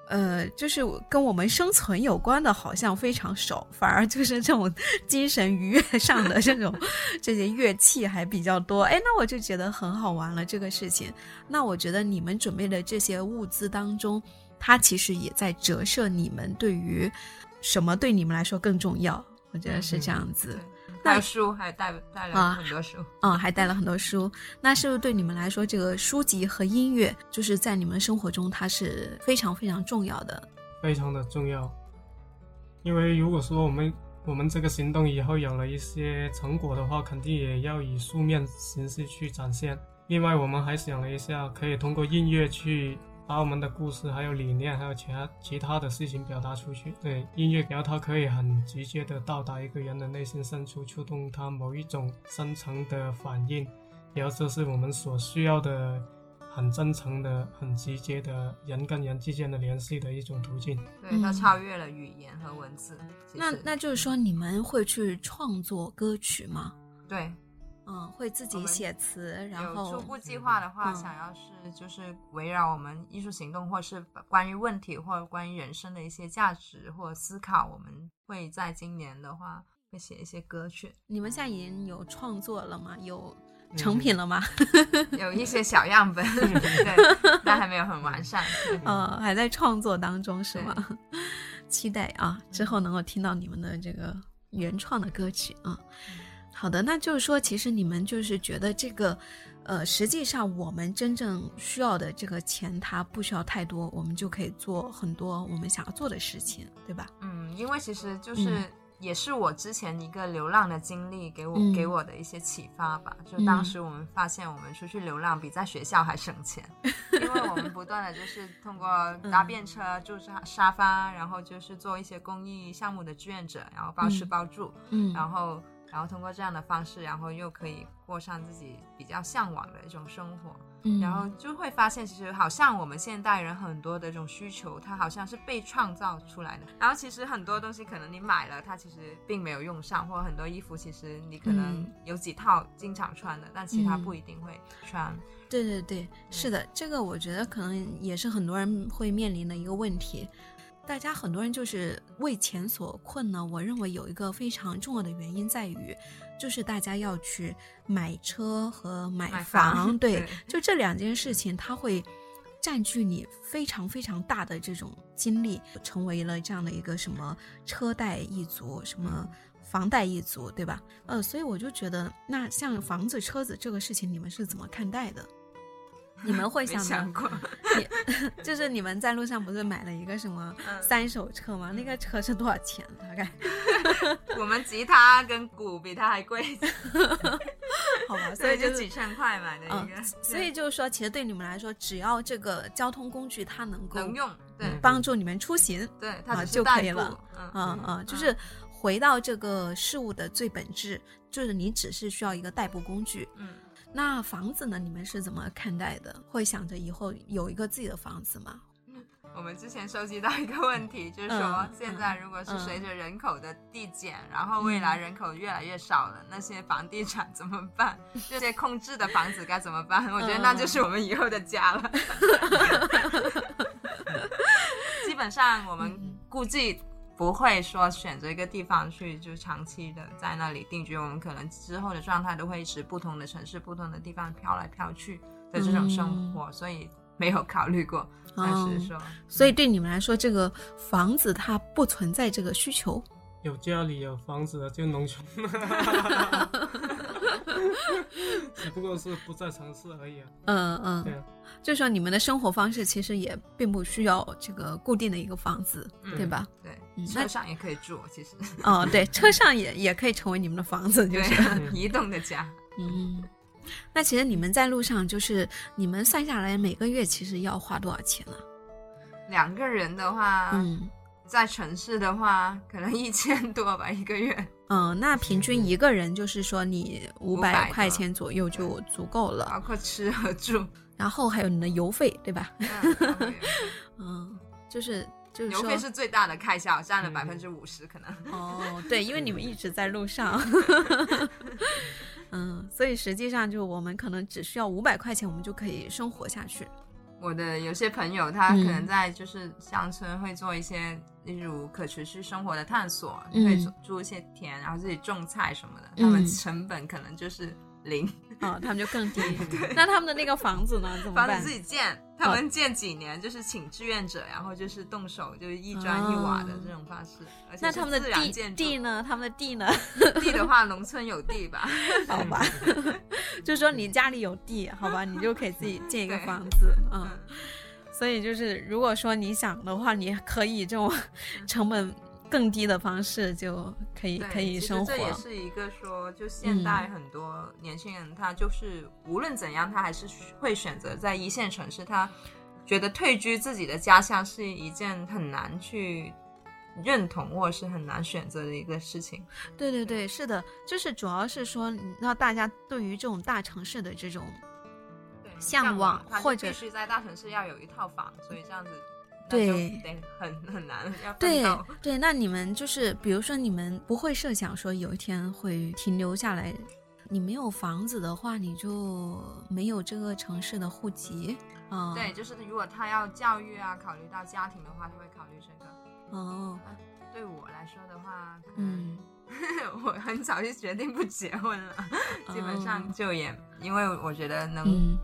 [SPEAKER 1] 呃，就是跟我们生存有关的，好像非常少，反而就是这种 精神愉悦上的这种这些乐器还比较多。哎，那我就觉得很好玩了这个事情。那我觉得你们准备的这些物资当中，它其实也在折射你们对于什么对你们来说更重要。我觉得是这样子。
[SPEAKER 7] 带书还带带了很多书，
[SPEAKER 1] 嗯，还带了很多书。那是不是对你们来说，这个书籍和音乐，就是在你们生活中，它是非常非常重要的？
[SPEAKER 8] 非常的重要。因为如果说我们我们这个行动以后有了一些成果的话，肯定也要以书面形式去展现。另外，我们还想了一下，可以通过音乐去。把我们的故事、还有理念、还有其他其他的事情表达出去。对音乐，然后它可以很直接的到达一个人的内心深处，触动他某一种深层的反应。然后这是我们所需要的，很真诚的、很直接的人跟人之间的联系的一种途径。
[SPEAKER 7] 对，它超越了语言和文字。
[SPEAKER 1] 那那就是说，你们会去创作歌曲吗？
[SPEAKER 7] 对。
[SPEAKER 1] 嗯，会自己写词，然后
[SPEAKER 7] 初步计划的话，想要是就是围绕我们艺术行动，或是关于问题，或者关于人生的一些价值或思考，我们会在今年的话会写一些歌曲。
[SPEAKER 1] 你们现在已经有创作了吗？有成品了吗？
[SPEAKER 7] 有一些小样本，对，但还没有很完善。
[SPEAKER 1] 嗯，还在创作当中是吗？期待啊，之后能够听到你们的这个原创的歌曲啊。好的，那就是说，其实你们就是觉得这个，呃，实际上我们真正需要的这个钱，它不需要太多，我们就可以做很多我们想要做的事情，对吧？
[SPEAKER 7] 嗯，因为其实就是也是我之前一个流浪的经历给我给我的一些启发吧。就当时我们发现，我们出去流浪比在学校还省钱，因为我们不断的就是通过 搭便车、住沙沙发，然后就是做一些公益项目的志愿者，然后包吃包住，
[SPEAKER 1] 嗯，
[SPEAKER 7] 然后。然后通过这样的方式，然后又可以过上自己比较向往的一种生活。
[SPEAKER 1] 嗯
[SPEAKER 7] 然后就会发现，其实好像我们现代人很多的这种需求，它好像是被创造出来的。然后其实很多东西可能你买了，它其实并没有用上，或者很多衣服其实你可能
[SPEAKER 1] 嗯
[SPEAKER 7] 有几套经常穿的，但其他
[SPEAKER 1] 嗯
[SPEAKER 7] 不一定会穿。
[SPEAKER 1] 对对对，是的，这个我觉得可能也是很多人会面临的一个问题。大家很多人就是为钱所困呢。我认为有一个非常重要的原因在于，就是大家要去买车和买
[SPEAKER 7] 买
[SPEAKER 1] 房，
[SPEAKER 7] 房
[SPEAKER 1] 对，
[SPEAKER 7] 对
[SPEAKER 1] 就这两件事情，它会占据你非常非常大的这种精力，成为了这样的一个什么车贷一族，什么房贷一族，对吧？呃，所以我就觉得，那像房子、车子这个事情，你们是怎么看待的？你们会想
[SPEAKER 7] 想过，
[SPEAKER 1] 你 就是你们在路上不是买了一个什么
[SPEAKER 7] 嗯
[SPEAKER 1] 三手车吗？那个车是多少钱？大概
[SPEAKER 7] 我们吉他跟鼓比它还贵，
[SPEAKER 1] 好吧，所
[SPEAKER 7] 所以
[SPEAKER 1] 以就
[SPEAKER 7] 就是几千块买的一
[SPEAKER 1] 嗯
[SPEAKER 7] 个，，
[SPEAKER 1] 所以就是说，其实对你们来说，只要这个交通工具它能够
[SPEAKER 7] 能用，对
[SPEAKER 1] 帮助你们出行，
[SPEAKER 7] 对，它
[SPEAKER 1] 啊就可以了。
[SPEAKER 7] 嗯
[SPEAKER 1] 嗯嗯，就是回到这个事物的最本质，就是你只是需要一个代步工具。
[SPEAKER 7] 嗯。
[SPEAKER 1] 那房子呢？你们是怎么看待的？会想着以后有一个自己的房子吗？
[SPEAKER 7] 我们之前收集到一个问题，就是说
[SPEAKER 1] 嗯
[SPEAKER 7] 现在如果是
[SPEAKER 1] 嗯
[SPEAKER 7] 随着人口的递减，然后未来人口越来越少了，那些房地产怎么办？这些空置的房子该怎么办？我觉得那就是我们以后的家了。基本上我们估计不会说选择一个地方去就长期的在那里定居，我们可能之后的状态都会是不同的城市、不同的地方飘来飘去的这种生活，所以没有考虑过。但是说，
[SPEAKER 1] 所以对你们来说，这个房子它不存在这个需求。
[SPEAKER 8] 有家里有房子的就农村，只不过是不在城市而已啊。
[SPEAKER 1] 嗯嗯，
[SPEAKER 8] 对啊，
[SPEAKER 1] 就说你们的生活方式其实也并不需要这个固定的一个房子，
[SPEAKER 7] 嗯
[SPEAKER 1] 对吧？
[SPEAKER 7] 对，
[SPEAKER 1] 嗯
[SPEAKER 7] 车上也可以住，其实
[SPEAKER 1] 哦，对，车上也也可以成为你们的房子，就
[SPEAKER 7] 对
[SPEAKER 1] 是。
[SPEAKER 7] 移动的家。
[SPEAKER 1] 嗯，那其实你们在路上，就是你们算下来每个月其实要花多少钱呢？
[SPEAKER 7] 两个人的话，
[SPEAKER 1] 嗯
[SPEAKER 7] 在城市的话，可能一千多吧一个月。
[SPEAKER 1] 嗯，那平均一个人就是说你五百块钱左右就足够了，
[SPEAKER 7] 包括吃和住，
[SPEAKER 1] 然后还有你的油费，对吧？
[SPEAKER 7] 嗯，
[SPEAKER 1] 就是就是说
[SPEAKER 7] 邮费是最大的开销，占了
[SPEAKER 8] 嗯
[SPEAKER 7] 百分之五十可能。
[SPEAKER 1] 哦，对，因为你们一直在路上。嗯，所以实际上就我们可能只需要五百块钱，我们就可以生活下去。
[SPEAKER 7] 我的有些朋友，他
[SPEAKER 1] 嗯
[SPEAKER 7] 可能在就是乡村会做一些，例如可持续生活的探索，
[SPEAKER 1] 嗯
[SPEAKER 7] 会种种一些田，然后自己种菜什么的，他们
[SPEAKER 1] 嗯
[SPEAKER 7] 成本可能就是零。
[SPEAKER 1] 哦，他们就更低。那他们的那个房子呢？怎么办？
[SPEAKER 7] 房子自己建，他们建几年就是请志愿者，然后就是动手，就是一砖一瓦的这种方式。而且
[SPEAKER 1] 那他们的地地呢？他们的地呢？
[SPEAKER 7] 地的话，农村有地吧？
[SPEAKER 1] 好吧，就是说你家里有地，好吧，你就可以自己建一个房子，嗯。所以就是，如果说你想的话，你可以这种成本更低的方式，就可以可以生活。
[SPEAKER 7] 这也是一个说，就现代很多年轻人，他就是无论怎样，他还是会选择在一线城市。他觉得退居自己的家乡是一件很难去认同或者是很难选择的一个事情。
[SPEAKER 1] 对对对，是的，就是主要是说，那大家对于这种大城市的这种
[SPEAKER 7] 对，
[SPEAKER 1] 向往或者
[SPEAKER 7] 必须在大城市要有一套房，所以这样子。
[SPEAKER 1] 对
[SPEAKER 7] 很很难，要
[SPEAKER 1] 对。对，那你们就是，比如说你们不会设想说有一天会停留下来，你没有房子的话，你就没有这个城市的户籍啊。
[SPEAKER 7] 对，就是如果他要教育啊，考虑到家庭的话，他会考虑这个。
[SPEAKER 1] 哦，
[SPEAKER 7] 对我来说的话，
[SPEAKER 1] 嗯
[SPEAKER 7] 我很早就决定不结婚了，基本上
[SPEAKER 1] 哦
[SPEAKER 7] 就也因为我觉得能
[SPEAKER 1] 嗯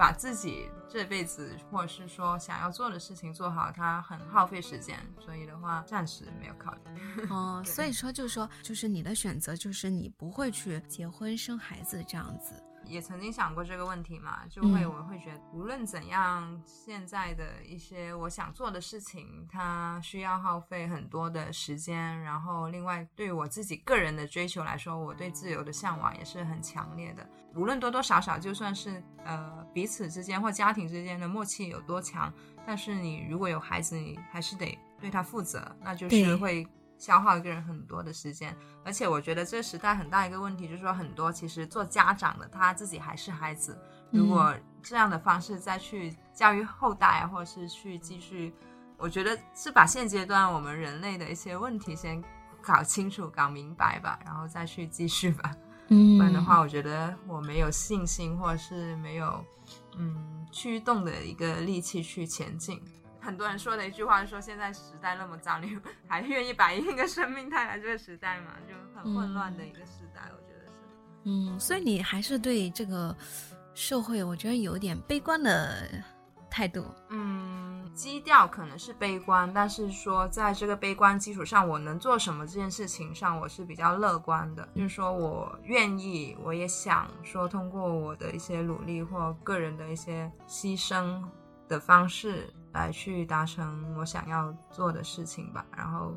[SPEAKER 7] 把自己这辈子或者是说想要做的事情做好，它很耗费时间，所以的话暂时没有考虑。
[SPEAKER 1] 哦，所以说就是说，就是你的选择就是你不会去结婚生孩子这样子。
[SPEAKER 7] 也曾经想过这个问题嘛，就会
[SPEAKER 1] 嗯
[SPEAKER 7] 我会觉得，无论怎样，现在的一些我想做的事情，它需要耗费很多的时间。然后，另外对于我自己个人的追求来说，我对自由的向往也是很强烈的。无论多多少少，就算是呃彼此之间或家庭之间的默契有多强，但是你如果有孩子，你还是得对他负责，那就是会消耗一个人很多的时间。而且我觉得这个时代很大一个问题就是说，很多其实做家长的他自己还是孩子，如果这样的方式再去教育后代啊，或者是去继续，我觉得是把现阶段我们人类的一些问题先搞清楚、搞明白吧，然后再去继续吧。
[SPEAKER 1] 嗯
[SPEAKER 7] 不然的话，我觉得我没有信心，或者是没有嗯驱动的一个力气去前进。很多人说的一句话是说，现在时代那么糟，你还愿意把一个生命带来这个时代吗？就很混乱的一个时代，我觉得是。
[SPEAKER 1] 嗯，所以你还是对这个社会，我觉得有点悲观的态度。
[SPEAKER 7] 嗯，基调可能是悲观，但是说在这个悲观基础上，我能做什么这件事情上，我是比较乐观的。就是说我愿意，我也想说，通过我的一些努力或个人的一些牺牲的方式，来去达成我想要做的事情吧。然后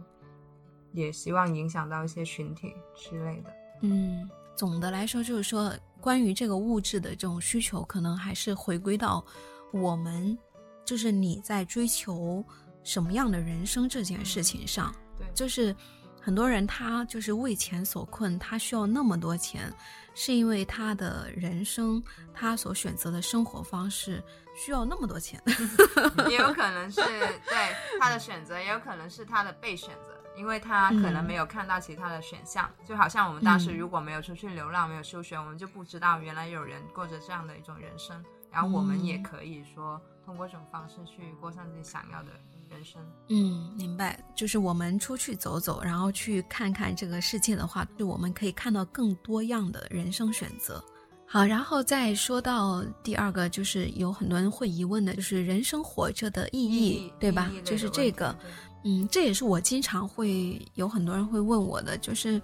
[SPEAKER 7] 也希望影响到一些群体之类的。
[SPEAKER 1] 嗯，总的来说就是说，关于这个物质的这种需求，可能还是回归到我们，就是你在追求什么样的人生这件事情上。
[SPEAKER 7] 对，
[SPEAKER 1] 就是很多人他就是为钱所困，他需要那么多钱，是因为他的人生，他所选择的生活方式需要那么多钱。
[SPEAKER 7] 也有可能是 对他的选择，也有可能是他的被选择，因为他可能没有看到其他的选项。就好像我们当时
[SPEAKER 1] 嗯
[SPEAKER 7] 如果没有出去流浪，没有休学，我们就不知道原来有人过着这样的一种人生，然后我们也
[SPEAKER 1] 嗯
[SPEAKER 7] 可以说通过这种方式去过上自己想要的人生。
[SPEAKER 1] 嗯，明白。就是我们出去走走，然后去看看这个世界的话，就我们可以看到更多样的人生选择。好，然后再说到第二个，就是有很多人会疑问的，就是人生活着的意义，对吧就是这个，嗯，这也是我经常会有很多人会问我的，就是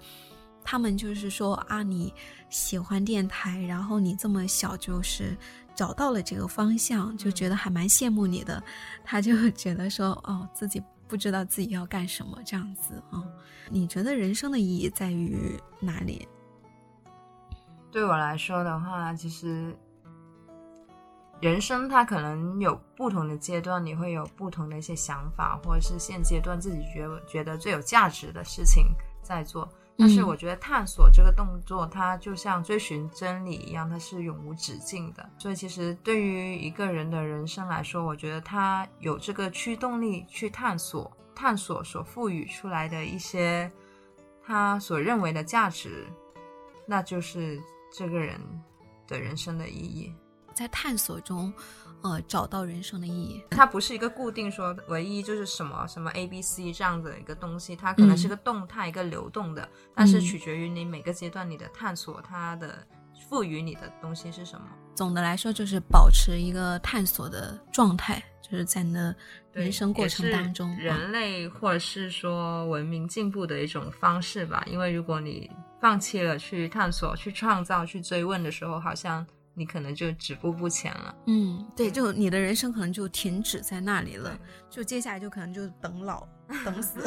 [SPEAKER 1] 他们就是说啊，你喜欢电台，然后你这么小就是找到了这个方向，就觉得还蛮羡慕你的。他就觉得说，哦，自己不知道自己要干什么这样子啊、你觉得人生的意义在于哪里？
[SPEAKER 7] 对我来说的话，其实人生它可能有不同的阶段，你会有不同的一些想法，或者是现阶段自己觉觉得最有价值的事情在做。但是
[SPEAKER 1] 嗯
[SPEAKER 7] 我觉得探索这个动作，它就像追寻真理一样，它是永无止境的。所以其实对于一个人的人生来说，我觉得他有这个驱动力去探索，探索所赋予出来的一些他所认为的价值，那就是这个人的人生的意义。
[SPEAKER 1] 在探索中，呃，找到人生的意义。
[SPEAKER 7] 它不是一个固定说唯一就是什么什么 A B C 这样子的一个东西，它可能是个动态、一个流动的，但是取决于你每个阶段你的探索，它的赋予你的东西是什么。
[SPEAKER 1] 总的来说，就是保持一个探索的状态，就是在你的人生过程当中，
[SPEAKER 7] 人类或者是说文明进步的一种方式吧。因为如果你放弃了去探索、去创造、去追问的时候，好像你可能就止步不前了。
[SPEAKER 1] 嗯，对，就你的人生可能就停止在那里了，就接下来就可能就等老、等死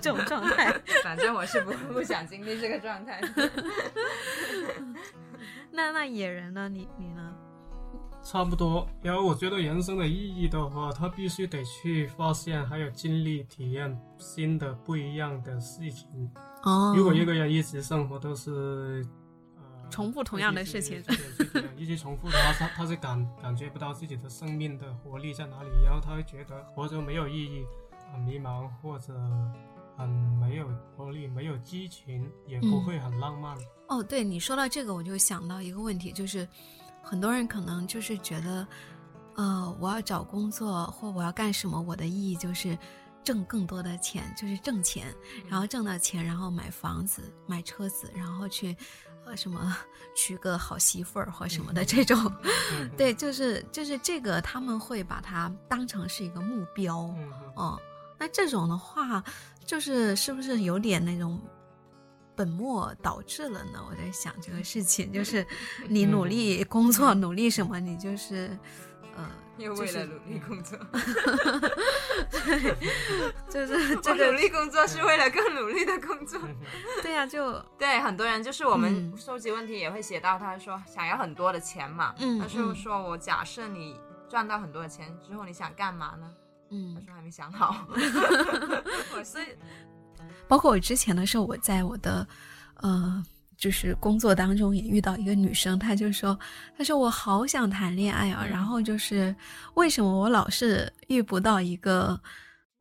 [SPEAKER 1] 这种状态。
[SPEAKER 7] 反正我是不不想经历这个状态。
[SPEAKER 1] 那那野人呢？你你呢？
[SPEAKER 8] 差不多。因为我觉得人生的意义的话，他必须得去发现，还有经历、体验新的不一样的事情。
[SPEAKER 1] 哦，
[SPEAKER 8] 如果一个人一直生活都是呃
[SPEAKER 1] 重复同样的事情。
[SPEAKER 8] 一直重复的话，他他是感感觉不到自己的生命的活力在哪里，然后他会觉得活着没有意义，很迷茫或者很没有活力、没有激情，也不会很浪漫。
[SPEAKER 1] 哦，对你说到这个，我就想到一个问题，就是很多人可能就是觉得，呃，我要找工作或我要干什么，我的意义就是挣更多的钱，就是挣钱，然后挣到钱，然后买房子、买车子，然后去呃什么娶个好媳妇儿或什么的这种。
[SPEAKER 8] 嗯
[SPEAKER 1] 对，就是就是这个，他们会把它当成是一个目标。哦，那这种的话，就是是不是有点那种本末倒置了呢？我在想这个事情，就是你努力工作，努力什么，你就是呃，
[SPEAKER 7] 又为了努力工作，
[SPEAKER 1] 就是
[SPEAKER 7] 我
[SPEAKER 1] 这个
[SPEAKER 7] 努力工作是为了更努力的工作。
[SPEAKER 1] 对呀、就
[SPEAKER 7] 对，很多人就是我们
[SPEAKER 1] 嗯
[SPEAKER 7] 收集问题也会写到，他说想要很多的钱嘛，
[SPEAKER 1] 嗯
[SPEAKER 7] 他就说我假设你赚到很多的钱之后，你想干嘛呢？嗯他
[SPEAKER 1] 嗯，
[SPEAKER 7] 说还没想好。我
[SPEAKER 1] 所以包括我之前的时候，我在我的呃。就是工作当中也遇到一个女生，她就说：“她说我好想谈恋爱啊，然后就是为什么我老是遇不到一个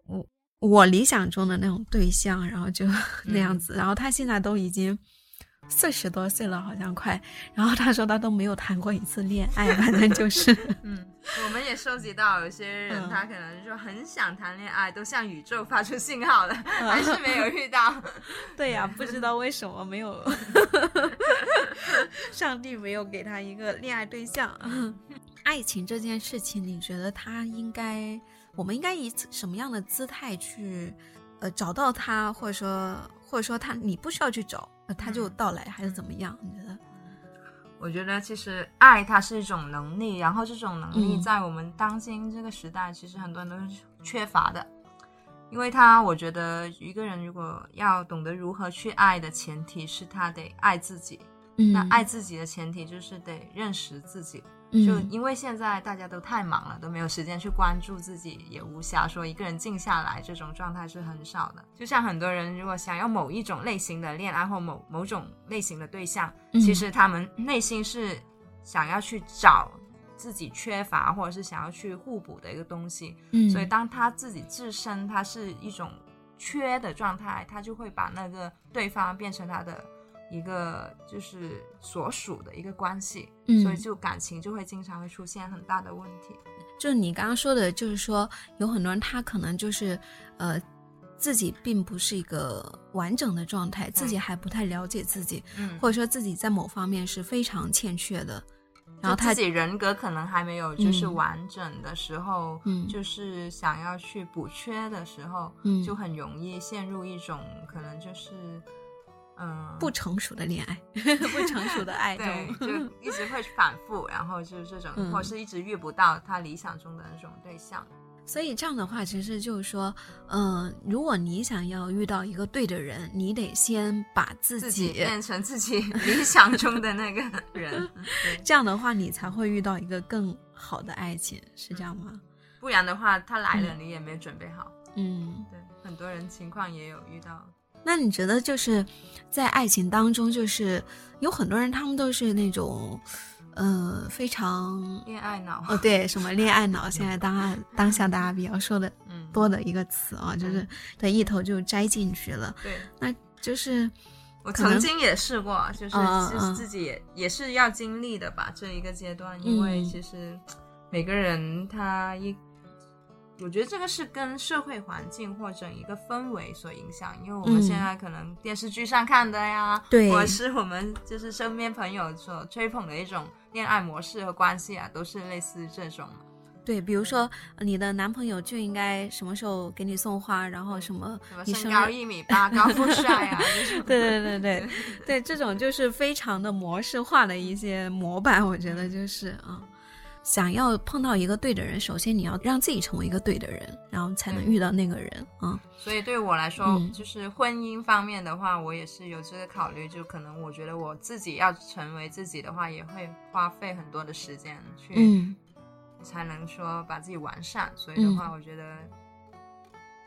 [SPEAKER 1] 我我理想中的那种对象，然后就 那样子。然后她现在都已经四十多岁了，好像快。然后他说他都没有谈过一次恋爱，反正就是
[SPEAKER 7] 嗯。”我们也收集到有些人，他可能就很想谈恋爱，都向宇宙发出信号了，还是没有遇到。
[SPEAKER 1] 对呀，不知道为什么没有，上帝没有给他一个恋爱对象。爱情这件事情，你觉得他应该，我们应该以什么样的姿态去，呃，找到他，或者说，或者说他，你不需要去找，他就到来，还是怎么样？你觉得？
[SPEAKER 7] 我觉得其实爱它是一种能力，然后这种能力在我们当今这个时代，其实很多人都是缺乏的。因为他，我觉得一个人如果要懂得如何去爱的前提是他得爱自己。那爱自己的前提就是得认识自己。就因为现在大家都太忙了，都没有时间去关注自己，也无暇说一个人静下来，这种状态是很少的。就像很多人如果想要某一种类型的恋爱或某某种类型的对象，其实他们内心是想要去找自己缺乏或者是想要去互补的一个东西。嗯，所以当他自己自身他是一种缺的状态，他就会把那个对方变成他的。一个就是所属的一个关系，所以就感情就会经常会出现很大的问题。
[SPEAKER 1] 就你刚刚说的，就是说有很多人他可能就是，呃，自己并不是一个完整的状态，自己还不太了解自己，嗯，或者说自己在某方面是非常欠缺的，然后他
[SPEAKER 7] 自己人格可能还没有就是完整的时候，嗯，就是想要去补缺的时候，嗯，就很容易陷入一种可能就是。嗯，
[SPEAKER 1] 不成熟的恋爱，不成熟的爱
[SPEAKER 7] 中，就 一直会反复，然后就是这种，或是一直遇不到他理想中的那种对象。
[SPEAKER 1] 所以这样的话，其实就是说，嗯，如果你想要遇到一个对的人，你得先把自
[SPEAKER 7] 己变成自己 理想中的那个人，
[SPEAKER 1] 这样的话，你才会遇到一个更好的爱情，是这样吗？
[SPEAKER 7] 不然的话，他来了，你也没准备好。嗯，对，很多人情况也有遇到。
[SPEAKER 1] 那你觉得就是在爱情当中，就是有很多人，他们都是那种，呃，非常
[SPEAKER 7] 恋爱脑
[SPEAKER 1] 哦，对，什么恋爱脑，现在当当下大家比较说的多的一个词啊，就是对一头就栽进去了。
[SPEAKER 7] 对，
[SPEAKER 1] 那就是
[SPEAKER 7] 我曾经也试过，就是自己也也是要经历的吧，这一个阶段，因为其实每个人他一。我觉得这个是跟社会环境或者一个氛围所影响，因为我们现在可能电视剧上看的呀，
[SPEAKER 1] 对，
[SPEAKER 7] 或者是我们就是身边朋友所吹捧的一种恋爱模式和关系啊，都是类似这种。
[SPEAKER 1] 对，比如说你的男朋友就应该什么时候给你送花，然后什么
[SPEAKER 7] 什么身高一米八，高富帅啊，
[SPEAKER 1] 对对对对 对，这种就是非常的模式化的一些模板，我觉得就是啊。想要碰到一个对的人，首先你要让自己成为一个对的人，然后才能遇到那个人啊。
[SPEAKER 7] 所以对我来说，就是婚姻方面的话，我也是有这个考虑。就可能我觉得我自己要成为自己的话，也会花费很多的时间去，才能说把自己完善。所以的话，我觉得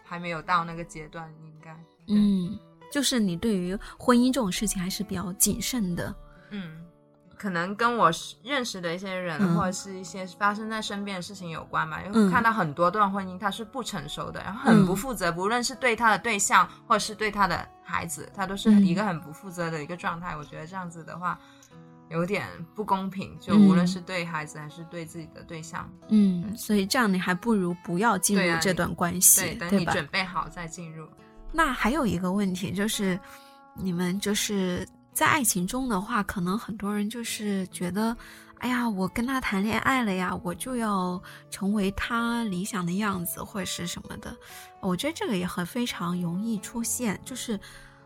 [SPEAKER 7] 还没有到那个阶段，应该。
[SPEAKER 1] 嗯，就是你对于婚姻这种事情还是比较谨慎的。
[SPEAKER 7] 嗯。可能跟我认识的一些人，或者是一些发生在身边的事情有关吧。因为看到很多段婚姻，他是不成熟的，然后很不负责，不论是对他的对象，或者是对他的孩子，他都是一个很不负责的一个状态。我觉得这样子的话，有点不公平，就无论是对孩子还是对自己的对象。
[SPEAKER 1] 嗯，所以这样你还不如不要进入这段关系，
[SPEAKER 7] 对，等你准备好再进入。
[SPEAKER 1] 那还有一个问题就是，你们就是。在爱情中的话，可能很多人就是觉得，哎呀，我跟他谈恋爱了呀，我就要成为他理想的样子，或者是什么的。我觉得这个也很非常容易出现，就是，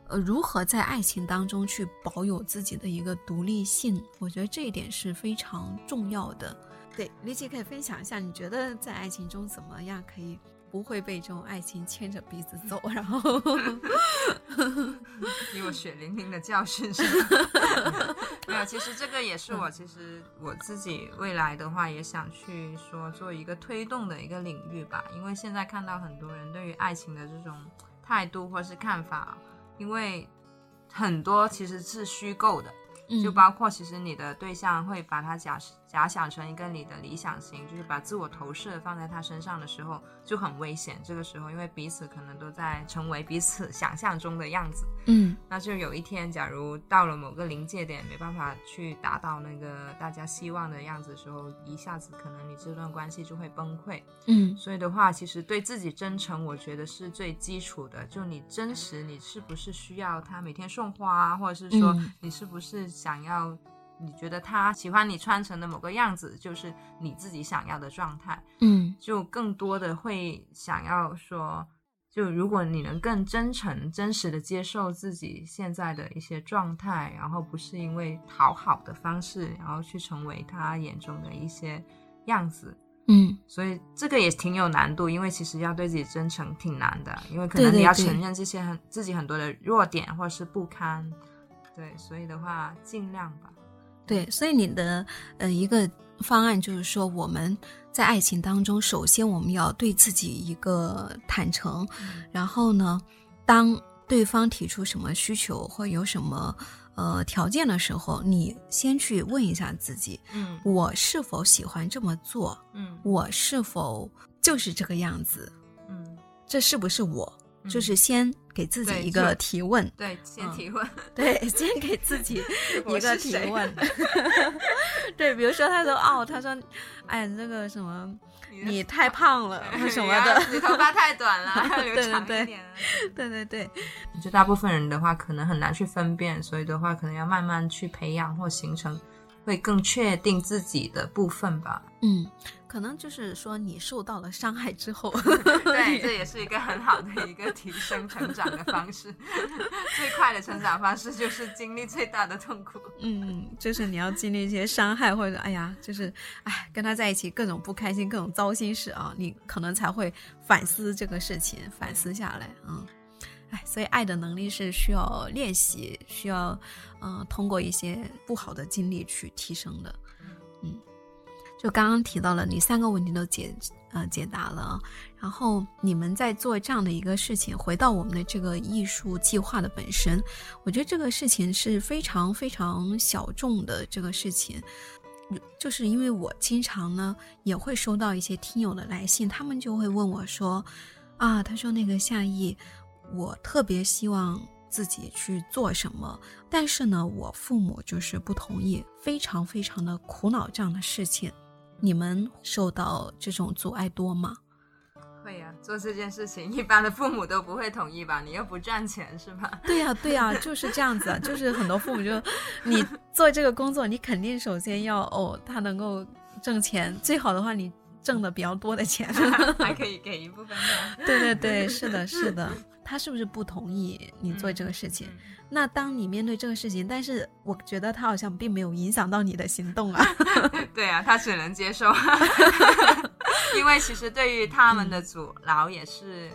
[SPEAKER 1] 呃，如何在爱情当中去保有自己的一个独立性，我觉得这一点是非常重要的。对，李姐可以分享一下，你觉得在爱情中怎么样可以？不会被这种爱情牵着鼻子走，然后
[SPEAKER 7] 给我血淋淋的教训是吗？没有，其实这个也是我，其实我自己未来的话也想去说做一个推动的一个领域吧。因为现在看到很多人对于爱情的这种态度或是看法，因为很多其实是虚构的，就包括其实你的对象会把它假假想成一个你的理想型，就是把自我投射放在他身上的时候就很危险。这个时候，因为彼此可能都在成为彼此想象中的样子，
[SPEAKER 1] 嗯
[SPEAKER 7] 那就有一天，假如到了某个临界点，没办法去达到那个大家希望的样子的时候，一下子可能你这段关系就会崩溃。
[SPEAKER 1] 嗯
[SPEAKER 7] 所以的话，其实对自己真诚，我觉得是最基础的。就你真实，你是不是需要他每天送花啊，或者是说
[SPEAKER 1] 嗯
[SPEAKER 7] 你是不是想要，你觉得他喜欢你穿成的某个样子，就是你自己想要的状态。
[SPEAKER 1] 嗯
[SPEAKER 7] 就更多的会想要说，就如果你能更真诚、真实的接受自己现在的一些状态，然后不是因为讨好的方式，然后去成为他眼中的一些样子。
[SPEAKER 1] 嗯
[SPEAKER 7] 所以这个也挺有难度，因为其实要对自己真诚挺难的，因为可能你要承认这些很自己很多的弱点或者是不堪。对，所以的话尽量吧。
[SPEAKER 1] 对，所以你的呃一个方案就是说，我们在爱情当中，首先我们要对自己一个坦诚，然后呢，当对方提出什么需求或有什么呃条件的时候，你先去问一下自己，
[SPEAKER 7] 嗯
[SPEAKER 1] 我是否喜欢这么做？
[SPEAKER 7] 嗯
[SPEAKER 1] 我是否就是这个样子？
[SPEAKER 7] 嗯，
[SPEAKER 1] 这是不是我？
[SPEAKER 7] 嗯
[SPEAKER 1] 就是先给自己一个提问，
[SPEAKER 7] 对，先
[SPEAKER 1] 嗯
[SPEAKER 7] 提问。
[SPEAKER 1] 对，先给自己 一个提问。对，比如说他说哦，他说，哎，那个什么，你太胖了什么的。
[SPEAKER 7] 你头发太短了，留
[SPEAKER 1] 对对对
[SPEAKER 7] 长一点。
[SPEAKER 1] 对对对，
[SPEAKER 7] 就大部分人的话，可能很难去分辨，所以的话，可能要慢慢去培养或形成，会更确定自己的部分吧。
[SPEAKER 1] 嗯，可能就是说你受到了伤害之后，
[SPEAKER 7] 对，这也是一个很好的一个提升成长的方式。最快的成长方式就是经历最大的痛苦。
[SPEAKER 1] 嗯，就是你要经历一些伤害，或者哎呀，就是哎跟他在一起各种不开心、各种糟心事啊，你可能才会反思这个事情，反思下来，嗯。所以爱的能力是需要练习，需要嗯、通过一些不好的经历去提升的。嗯，就刚刚提到了，你三个问题都解呃解答了，然后你们在做这样的一个事情，回到我们的这个艺术计划的本身，我觉得这个事情是非常非常小众的这个事情。就是因为我经常呢也会收到一些听友的来信，他们就会问我说：“啊，他说那个夏意，我特别希望自己去做什么，但是呢，我父母就是不同意，非常非常的苦恼这样的事情。你们受到这种阻碍多吗？
[SPEAKER 7] 会呀、做这件事情，一般的父母都不会同意吧？你又不赚钱是吧？
[SPEAKER 1] 对呀、对呀、就是这样子啊，就是很多父母就，你做这个工作，你肯定首先要哦，他能够挣钱，最好的话你挣的比较多的钱。
[SPEAKER 7] 还可以给一部分的。
[SPEAKER 1] 对对对，是的，是的，他是不是不同意你做这个事情？那当你面对这个事情，但是我觉得他好像并没有影响到你的行动啊。
[SPEAKER 7] 对啊，他只能接受，因为其实对于他们的阻挠也是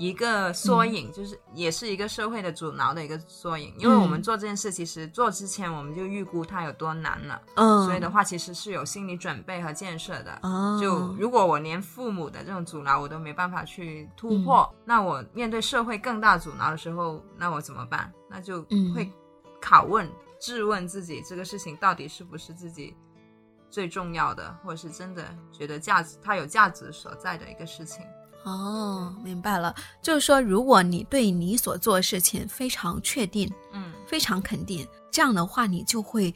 [SPEAKER 7] 一个缩影，就是也是一个社会的阻挠的一个缩影。因为我们做这件事，其实做之前我们就预估它有多难了，
[SPEAKER 1] 嗯，
[SPEAKER 7] 所以的话其实是有心理准备和建设的。
[SPEAKER 1] 哦，
[SPEAKER 7] 就如果我连父母的这种阻挠我都没办法去突破，那我面对社会更大阻挠的时候，那我怎么办？那就
[SPEAKER 1] 嗯
[SPEAKER 7] 会拷问、质问自己，这个事情到底是不是自己最重要的，或者是真的觉得价值，它有价值所在的一个事情。
[SPEAKER 1] 哦，明白了，就是说，如果你对你所做的事情非常确定，
[SPEAKER 7] 嗯，
[SPEAKER 1] 非常肯定，这样的话，你就会，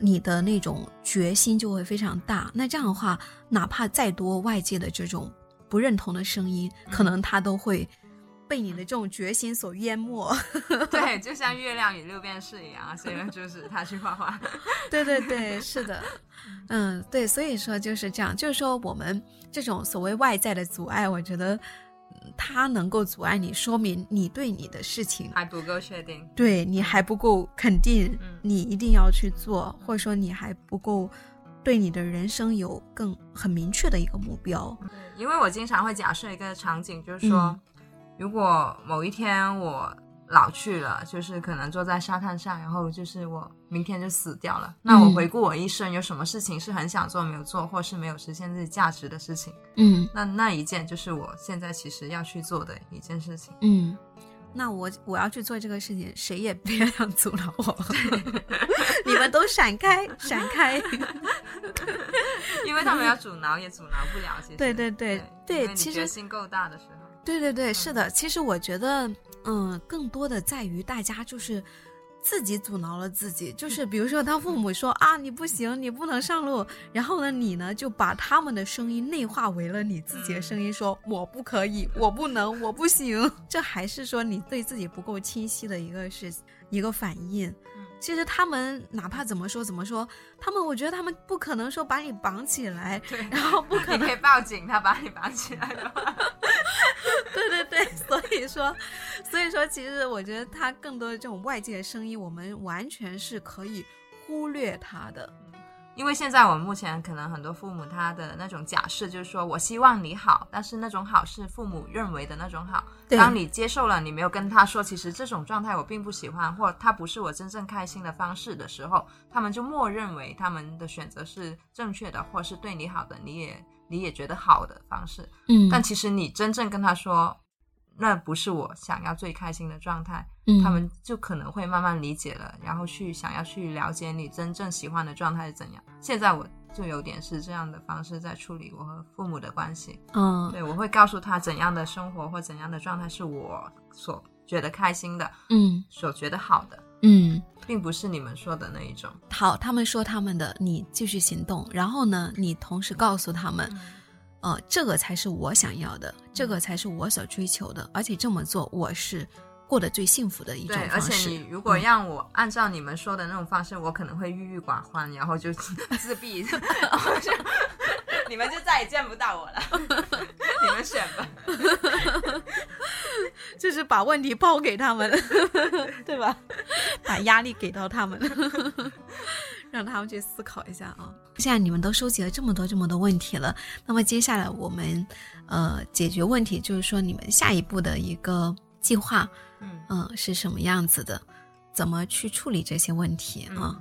[SPEAKER 1] 你的那种决心就会非常大。那这样的话，哪怕再多外界的这种不认同的声音，可能他都会被你的这种决心所淹没。
[SPEAKER 7] 对，就像月亮与六便士一样啊，谁能阻止他去画画？
[SPEAKER 1] 对对对，是的，嗯，对，所以说就是这样，就是说我们这种所谓外在的阻碍，我觉得嗯它能够阻碍你，说明你对你的事情
[SPEAKER 7] 还不够确定。
[SPEAKER 1] 对你还不够肯定
[SPEAKER 7] 嗯，
[SPEAKER 1] 你一定要去做，或者说你还不够对你的人生有更很明确的一个目标。
[SPEAKER 7] 因为我经常会假设一个场景，就是说，
[SPEAKER 1] 嗯
[SPEAKER 7] 如果某一天我老去了，就是可能坐在沙滩上，然后就是我明天就死掉了。那我回顾我一生有什么事情是很想做没有做，或是没有实现自己价值的事情，
[SPEAKER 1] 嗯
[SPEAKER 7] 那那一件就是我现在其实要去做的一件事情。
[SPEAKER 1] 嗯，那我我要去做这个事情，谁也别想阻挠我，你们都闪开，闪开。
[SPEAKER 7] 因为他们要阻挠也阻挠不了，其实
[SPEAKER 1] 对对对对其实
[SPEAKER 7] 决心够大的时候，
[SPEAKER 1] 对对对，是的。其实我觉得，嗯，更多的在于大家就是自己阻挠了自己。就是比如说，当父母说啊，你不行，你不能上路，然后呢，你呢就把他们的声音内化为了你自己的声音，说我不可以，我不能，我不行。这还是说你对自己不够清晰的一个是一个反应。其实他们哪怕怎么说怎么说，他们我觉得他们不可能说把你绑起来，
[SPEAKER 7] 对，
[SPEAKER 1] 然后不 可能
[SPEAKER 7] 你可以报警，他把你绑起来的话，
[SPEAKER 1] 对对对，所以说，所以说，其实我觉得他更多的这种外界的声音，我们完全是可以忽略他的。
[SPEAKER 7] 因为现在我们目前可能很多父母他的那种假设就是说我希望你好，但是那种好是父母认为的那种好。
[SPEAKER 1] 对
[SPEAKER 7] 当你接受了，你没有跟他说，其实这种状态我并不喜欢，或他不是我真正开心的方式的时候，他们就默认为他们的选择是正确的，或是对你好的，你也你也觉得好的方式。
[SPEAKER 1] 嗯
[SPEAKER 7] 但其实你真正跟他说，那不是我想要最开心的状态，
[SPEAKER 1] 嗯
[SPEAKER 7] 他们就可能会慢慢理解了，然后去想要去了解你真正喜欢的状态是怎样。现在我就有点是这样的方式在处理我和父母的关系，
[SPEAKER 1] 嗯
[SPEAKER 7] 对我会告诉他怎样的生活或怎样的状态是我所觉得开心的，
[SPEAKER 1] 嗯
[SPEAKER 7] 所觉得好的，
[SPEAKER 1] 嗯，
[SPEAKER 7] 并不是你们说的那一种。
[SPEAKER 1] 好，他们说他们的，你继续行动，然后呢，你同时告诉他们，呃，这个才是我想要的，这个才是我所追求的，而且这么做我是过得最幸福的一种
[SPEAKER 7] 对，而且
[SPEAKER 1] 方式。
[SPEAKER 7] 你如果
[SPEAKER 1] 嗯
[SPEAKER 7] 让我按照你们说的那种方式，我可能会郁郁寡欢，然后就 自闭，然后就你们就再也见不到我了。你们选吧。
[SPEAKER 1] 就是把问题抛给他们，对吧？把压力给到他们，让他们去思考一下啊。现在你们都收集了这么多这么多问题了，那么接下来我们呃解决问题，就是说你们下一步的一个计划，
[SPEAKER 7] 嗯
[SPEAKER 1] 嗯、是什么样子的？怎么去处理这些问题啊？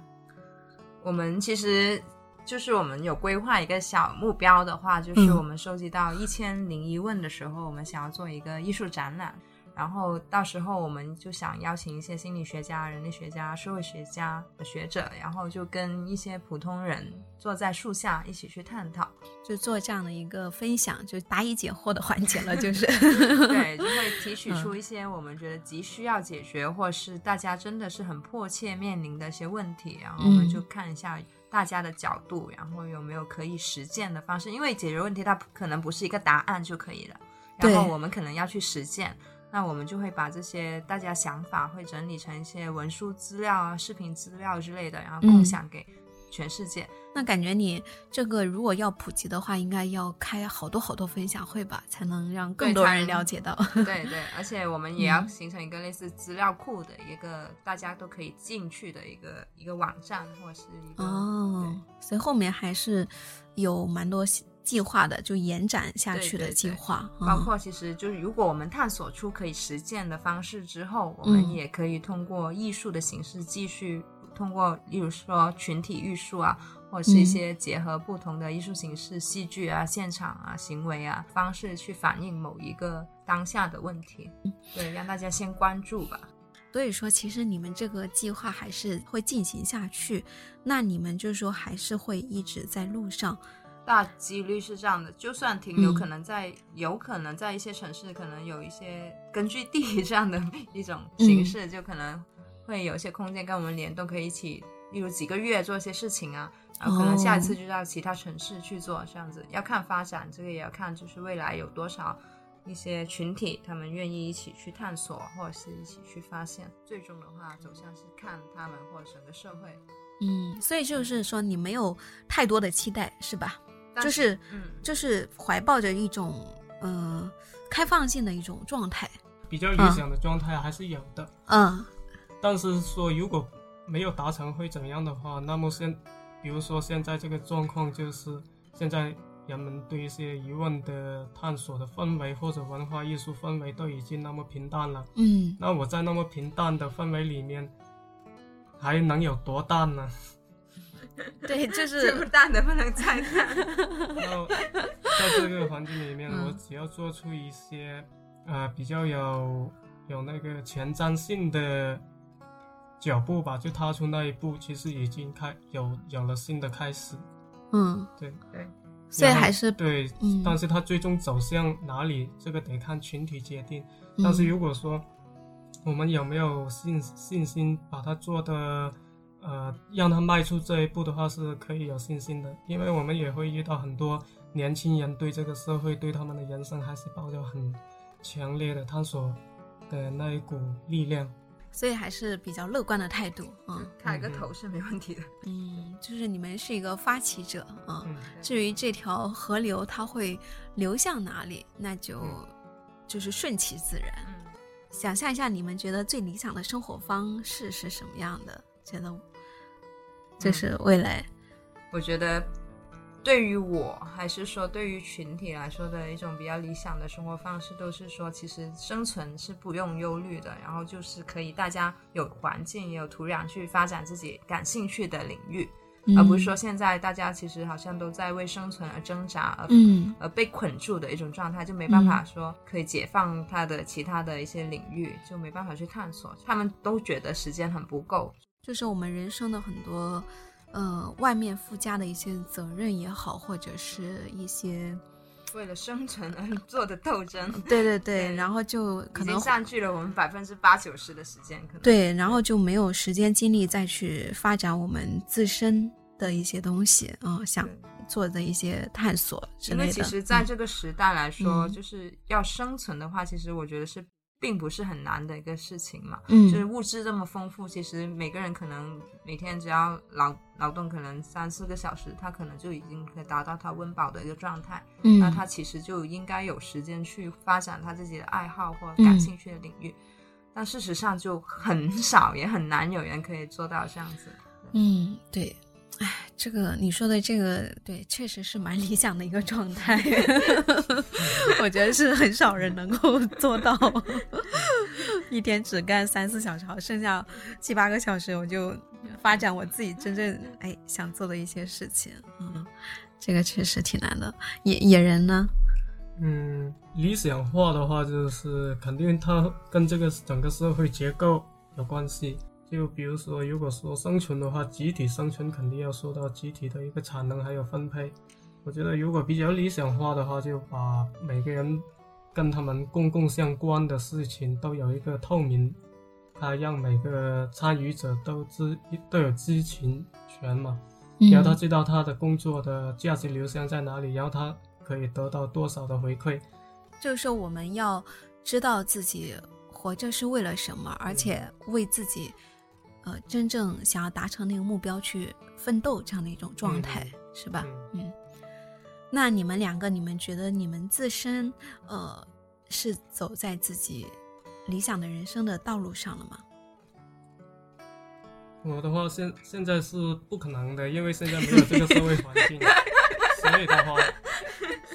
[SPEAKER 7] 我们其实就是我们有规划一个小目标的话，就是
[SPEAKER 1] 嗯
[SPEAKER 7] 我们收集到一千零一问的时候，我们想要做一个艺术展览。然后到时候我们就想邀请一些心理学家、人类学家、社会学家的学者，然后就跟一些普通人坐在树下一起去探讨。
[SPEAKER 1] 就做这样的一个分享，就答疑解惑的环节了，就 是
[SPEAKER 7] 对，就会提取出一些我们觉得急需要解决，或是大家真的是很迫切面临的一些问题，然后我们就看一下大家的角度，然后有没有可以实践的方式。因为解决问题它可能不是一个答案就可以了，然后我们可能要去实践。那我们就会把这些大家想法会整理成一些文书资料啊、视频资料之类的，然后共
[SPEAKER 1] 嗯
[SPEAKER 7] 享给全世界。
[SPEAKER 1] 那感觉你这个如果要普及的话，应该要开好多好多分享会吧，才能让更多人了解到。
[SPEAKER 7] 对对，而且我们也要
[SPEAKER 1] 嗯
[SPEAKER 7] 形成一个类似资料库的一个大家都可以进去的一个一个网站，或者是一个
[SPEAKER 1] 哦，所以后面还是有蛮多计划的，就延展下去的
[SPEAKER 7] 对对对
[SPEAKER 1] 计划。嗯
[SPEAKER 7] 包括其实就是如果我们探索出可以实践的方式之后，我们
[SPEAKER 1] 嗯
[SPEAKER 7] 也可以通过艺术的形式继续通过，例如说群体艺术啊，或者是一
[SPEAKER 1] 嗯
[SPEAKER 7] 些结合不同的艺术形式、戏剧啊、现场啊、行为啊方式去反映某一个当下的问题，
[SPEAKER 1] 嗯
[SPEAKER 7] 对，让大家先关注吧。
[SPEAKER 1] 所以说，其实你们这个计划还是会进行下去。那你们就是说，还是会一直在路上。
[SPEAKER 7] 大几率是这样的，就算停留，
[SPEAKER 1] 嗯
[SPEAKER 7] 可能在、有可能在一些城市，可能有一些根据地 这样的一种形式，就可能会有一些空间跟我们联动，可以一起，例如几个月做一些事情啊，然后可能下一次就到其他城市去做，这样子要看发展，这个也要看就是未来有多少一些群体他们愿意一起去探索，或者是一起去发现，最终的话走向是看他们或者整个社会。
[SPEAKER 1] 嗯，所以就是说，你没有太多的期待，是吧？
[SPEAKER 7] 但
[SPEAKER 1] 就是
[SPEAKER 7] 嗯，
[SPEAKER 1] 就是怀抱着一种嗯、呃开放性的一种状态。
[SPEAKER 8] 比较理想的状态还是有的，
[SPEAKER 1] 嗯
[SPEAKER 8] 但是说如果没有达成会怎样的话，那么现，比如说现在这个状况就是现在人们对一些疑问的探索的氛围或者文化艺术氛围都已经那么平淡了。
[SPEAKER 1] 嗯
[SPEAKER 8] 那我在那么平淡的氛围里面，还能有多淡呢？
[SPEAKER 1] 对，就
[SPEAKER 7] 这不
[SPEAKER 1] 是
[SPEAKER 7] 淡的不能再淡。
[SPEAKER 8] 那在这个环境里面，
[SPEAKER 1] 嗯
[SPEAKER 8] 我只要做出一些呃比较有有那个前瞻性的脚步吧，就踏出那一步，其实已经开有有了新的开始。
[SPEAKER 1] 嗯，
[SPEAKER 8] 对
[SPEAKER 7] 对，
[SPEAKER 1] 所以还是
[SPEAKER 8] 对，
[SPEAKER 1] 嗯
[SPEAKER 8] 但是它最终走向哪里，这个得看群体决定。
[SPEAKER 1] 嗯
[SPEAKER 8] 但是如果说我们有没有信信心把它做的，呃，让他迈出这一步的话，是可以有信心的，因为我们也会遇到很多年轻人对这个社会、对他们的人生还是抱有很强烈的探索的那一股力量。
[SPEAKER 1] 所以还是比较乐观的态度，嗯
[SPEAKER 7] 开个头是没问题的。
[SPEAKER 1] 嗯，就是你们是一个发起者啊。
[SPEAKER 8] 嗯
[SPEAKER 1] 至于这条河流它会流向哪里，那就
[SPEAKER 8] 嗯
[SPEAKER 1] 就是顺其自然。
[SPEAKER 7] 嗯，
[SPEAKER 1] 想象一下，你们觉得最理想的生活方式是什么样的？觉得这是未来，
[SPEAKER 7] 我觉得对于我，还是说对于群体来说的一种比较理想的生活方式，都是说其实生存是不用忧虑的，然后就是可以大家有环境也有土壤去发展自己感兴趣的领域，
[SPEAKER 1] 嗯。
[SPEAKER 7] 而不是说现在大家其实好像都在为生存而挣扎，而
[SPEAKER 1] 嗯。
[SPEAKER 7] 而被捆住的一种状态，就没办法说可以解放他的其他的一些领域，就没办法去探索。他们都觉得时间很不够，
[SPEAKER 1] 就是我们人生的很多，呃，外面附加的一些责任也好，或者是一些，
[SPEAKER 7] 为了生存而 做的斗争，
[SPEAKER 1] 对对 对，
[SPEAKER 7] 对
[SPEAKER 1] 然后就可能
[SPEAKER 7] 占据了我们百分之八九十的时间，可能。
[SPEAKER 1] 对，然后就没有时间精力再去发展我们自身的一些东西啊、想做的一些探索之类的。
[SPEAKER 7] 因为其实在
[SPEAKER 1] 嗯
[SPEAKER 7] 这个时代来说，
[SPEAKER 1] 嗯
[SPEAKER 7] 就是要生存的话，其实我觉得是并不是很难的一个事情嘛。
[SPEAKER 1] 嗯
[SPEAKER 7] 就是物质这么丰富，其实每个人可能每天只要劳劳动可能三四个小时，他可能就已经可以达到他温饱的一个状态。
[SPEAKER 1] 嗯，
[SPEAKER 7] 那他其实就应该有时间去发展他自己的爱好或
[SPEAKER 1] 嗯
[SPEAKER 7] 感兴趣的领域。但事实上就很少，也很难有人可以做到这样子。
[SPEAKER 1] 嗯，对，哎，这个你说的这个，对，确实是蛮理想的一个状态。我觉得是很少人能够做到，一天只干三四小时，好，剩下七八个小时我就发展我自己真正哎想做的一些事情。嗯，这个确实挺难的。野野人呢？
[SPEAKER 8] 嗯，理想化的话，就是肯定它跟这个整个社会结构有关系。就比如说，如果说生存的话，集体生存肯定要受到集体的一个产能还有分配。我觉得如果比较理想化的话，就把每个人跟他们公共相关的事情都有一个透明，它让每个参与者都知都有知情权嘛。然后他知道他的工作的价值流向在哪里，然后他可以得到多少的回馈。
[SPEAKER 1] 就是说我们要知道自己活着是为了什么，而且为自己，呃，真正想要达成那个目标去奋斗这样的一种状态，是吧？
[SPEAKER 8] 嗯
[SPEAKER 1] 嗯。那你们两个，你们觉得你们自身，呃，是走在自己理想的人生的道路上了吗？
[SPEAKER 8] 我的话，现现在是不可能的，因为现在没有这个社会环境，所以的话，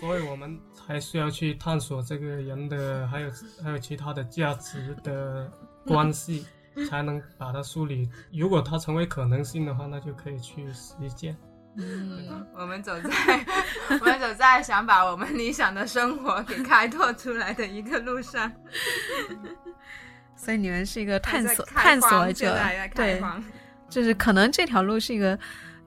[SPEAKER 8] 所以我们还需要去探索这个人的，还有还有其他的价值的关系，才能把它梳理。如果它成为可能性的话，那就可以去实践。
[SPEAKER 1] 嗯，
[SPEAKER 7] 我们走在我们走在想把我们理想的生活给开拓出来的一个路上，
[SPEAKER 1] 所以你们是一个探索探索者对，就是可能这条路是一个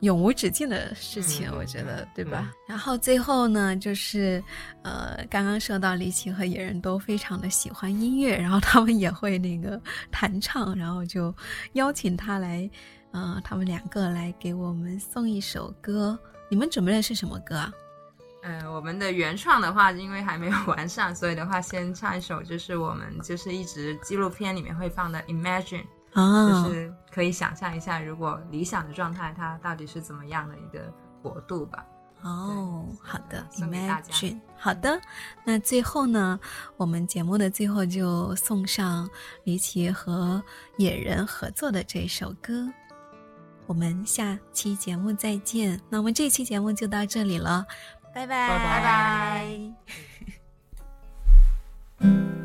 [SPEAKER 1] 永无止境的事情，
[SPEAKER 8] 嗯
[SPEAKER 1] 我觉得
[SPEAKER 8] 嗯，
[SPEAKER 1] 对吧？然后最后呢，就是呃，刚刚说到李琦和野人都非常的喜欢音乐，然后他们也会那个弹唱，然后就邀请他来，呃，他们两个来给我们送一首歌。你们准备的是什么歌啊？
[SPEAKER 7] 呃，我们的原创的话，因为还没有 完善，所以的话，先唱一首，就是我们就是一直纪录片里面会放的《Imagine》，
[SPEAKER 1] 啊，
[SPEAKER 7] 就是可以想象一下，如果理想的状态，它到底是怎么样的一个国度吧。
[SPEAKER 1] 哦，好的
[SPEAKER 7] 送给大家
[SPEAKER 1] ，Imagine，好的。那最后呢，我们节目的最后就送上李琦和野人合作的这首歌。我们下期节目再见。那我们这期节目就到这里了，拜拜
[SPEAKER 9] 拜拜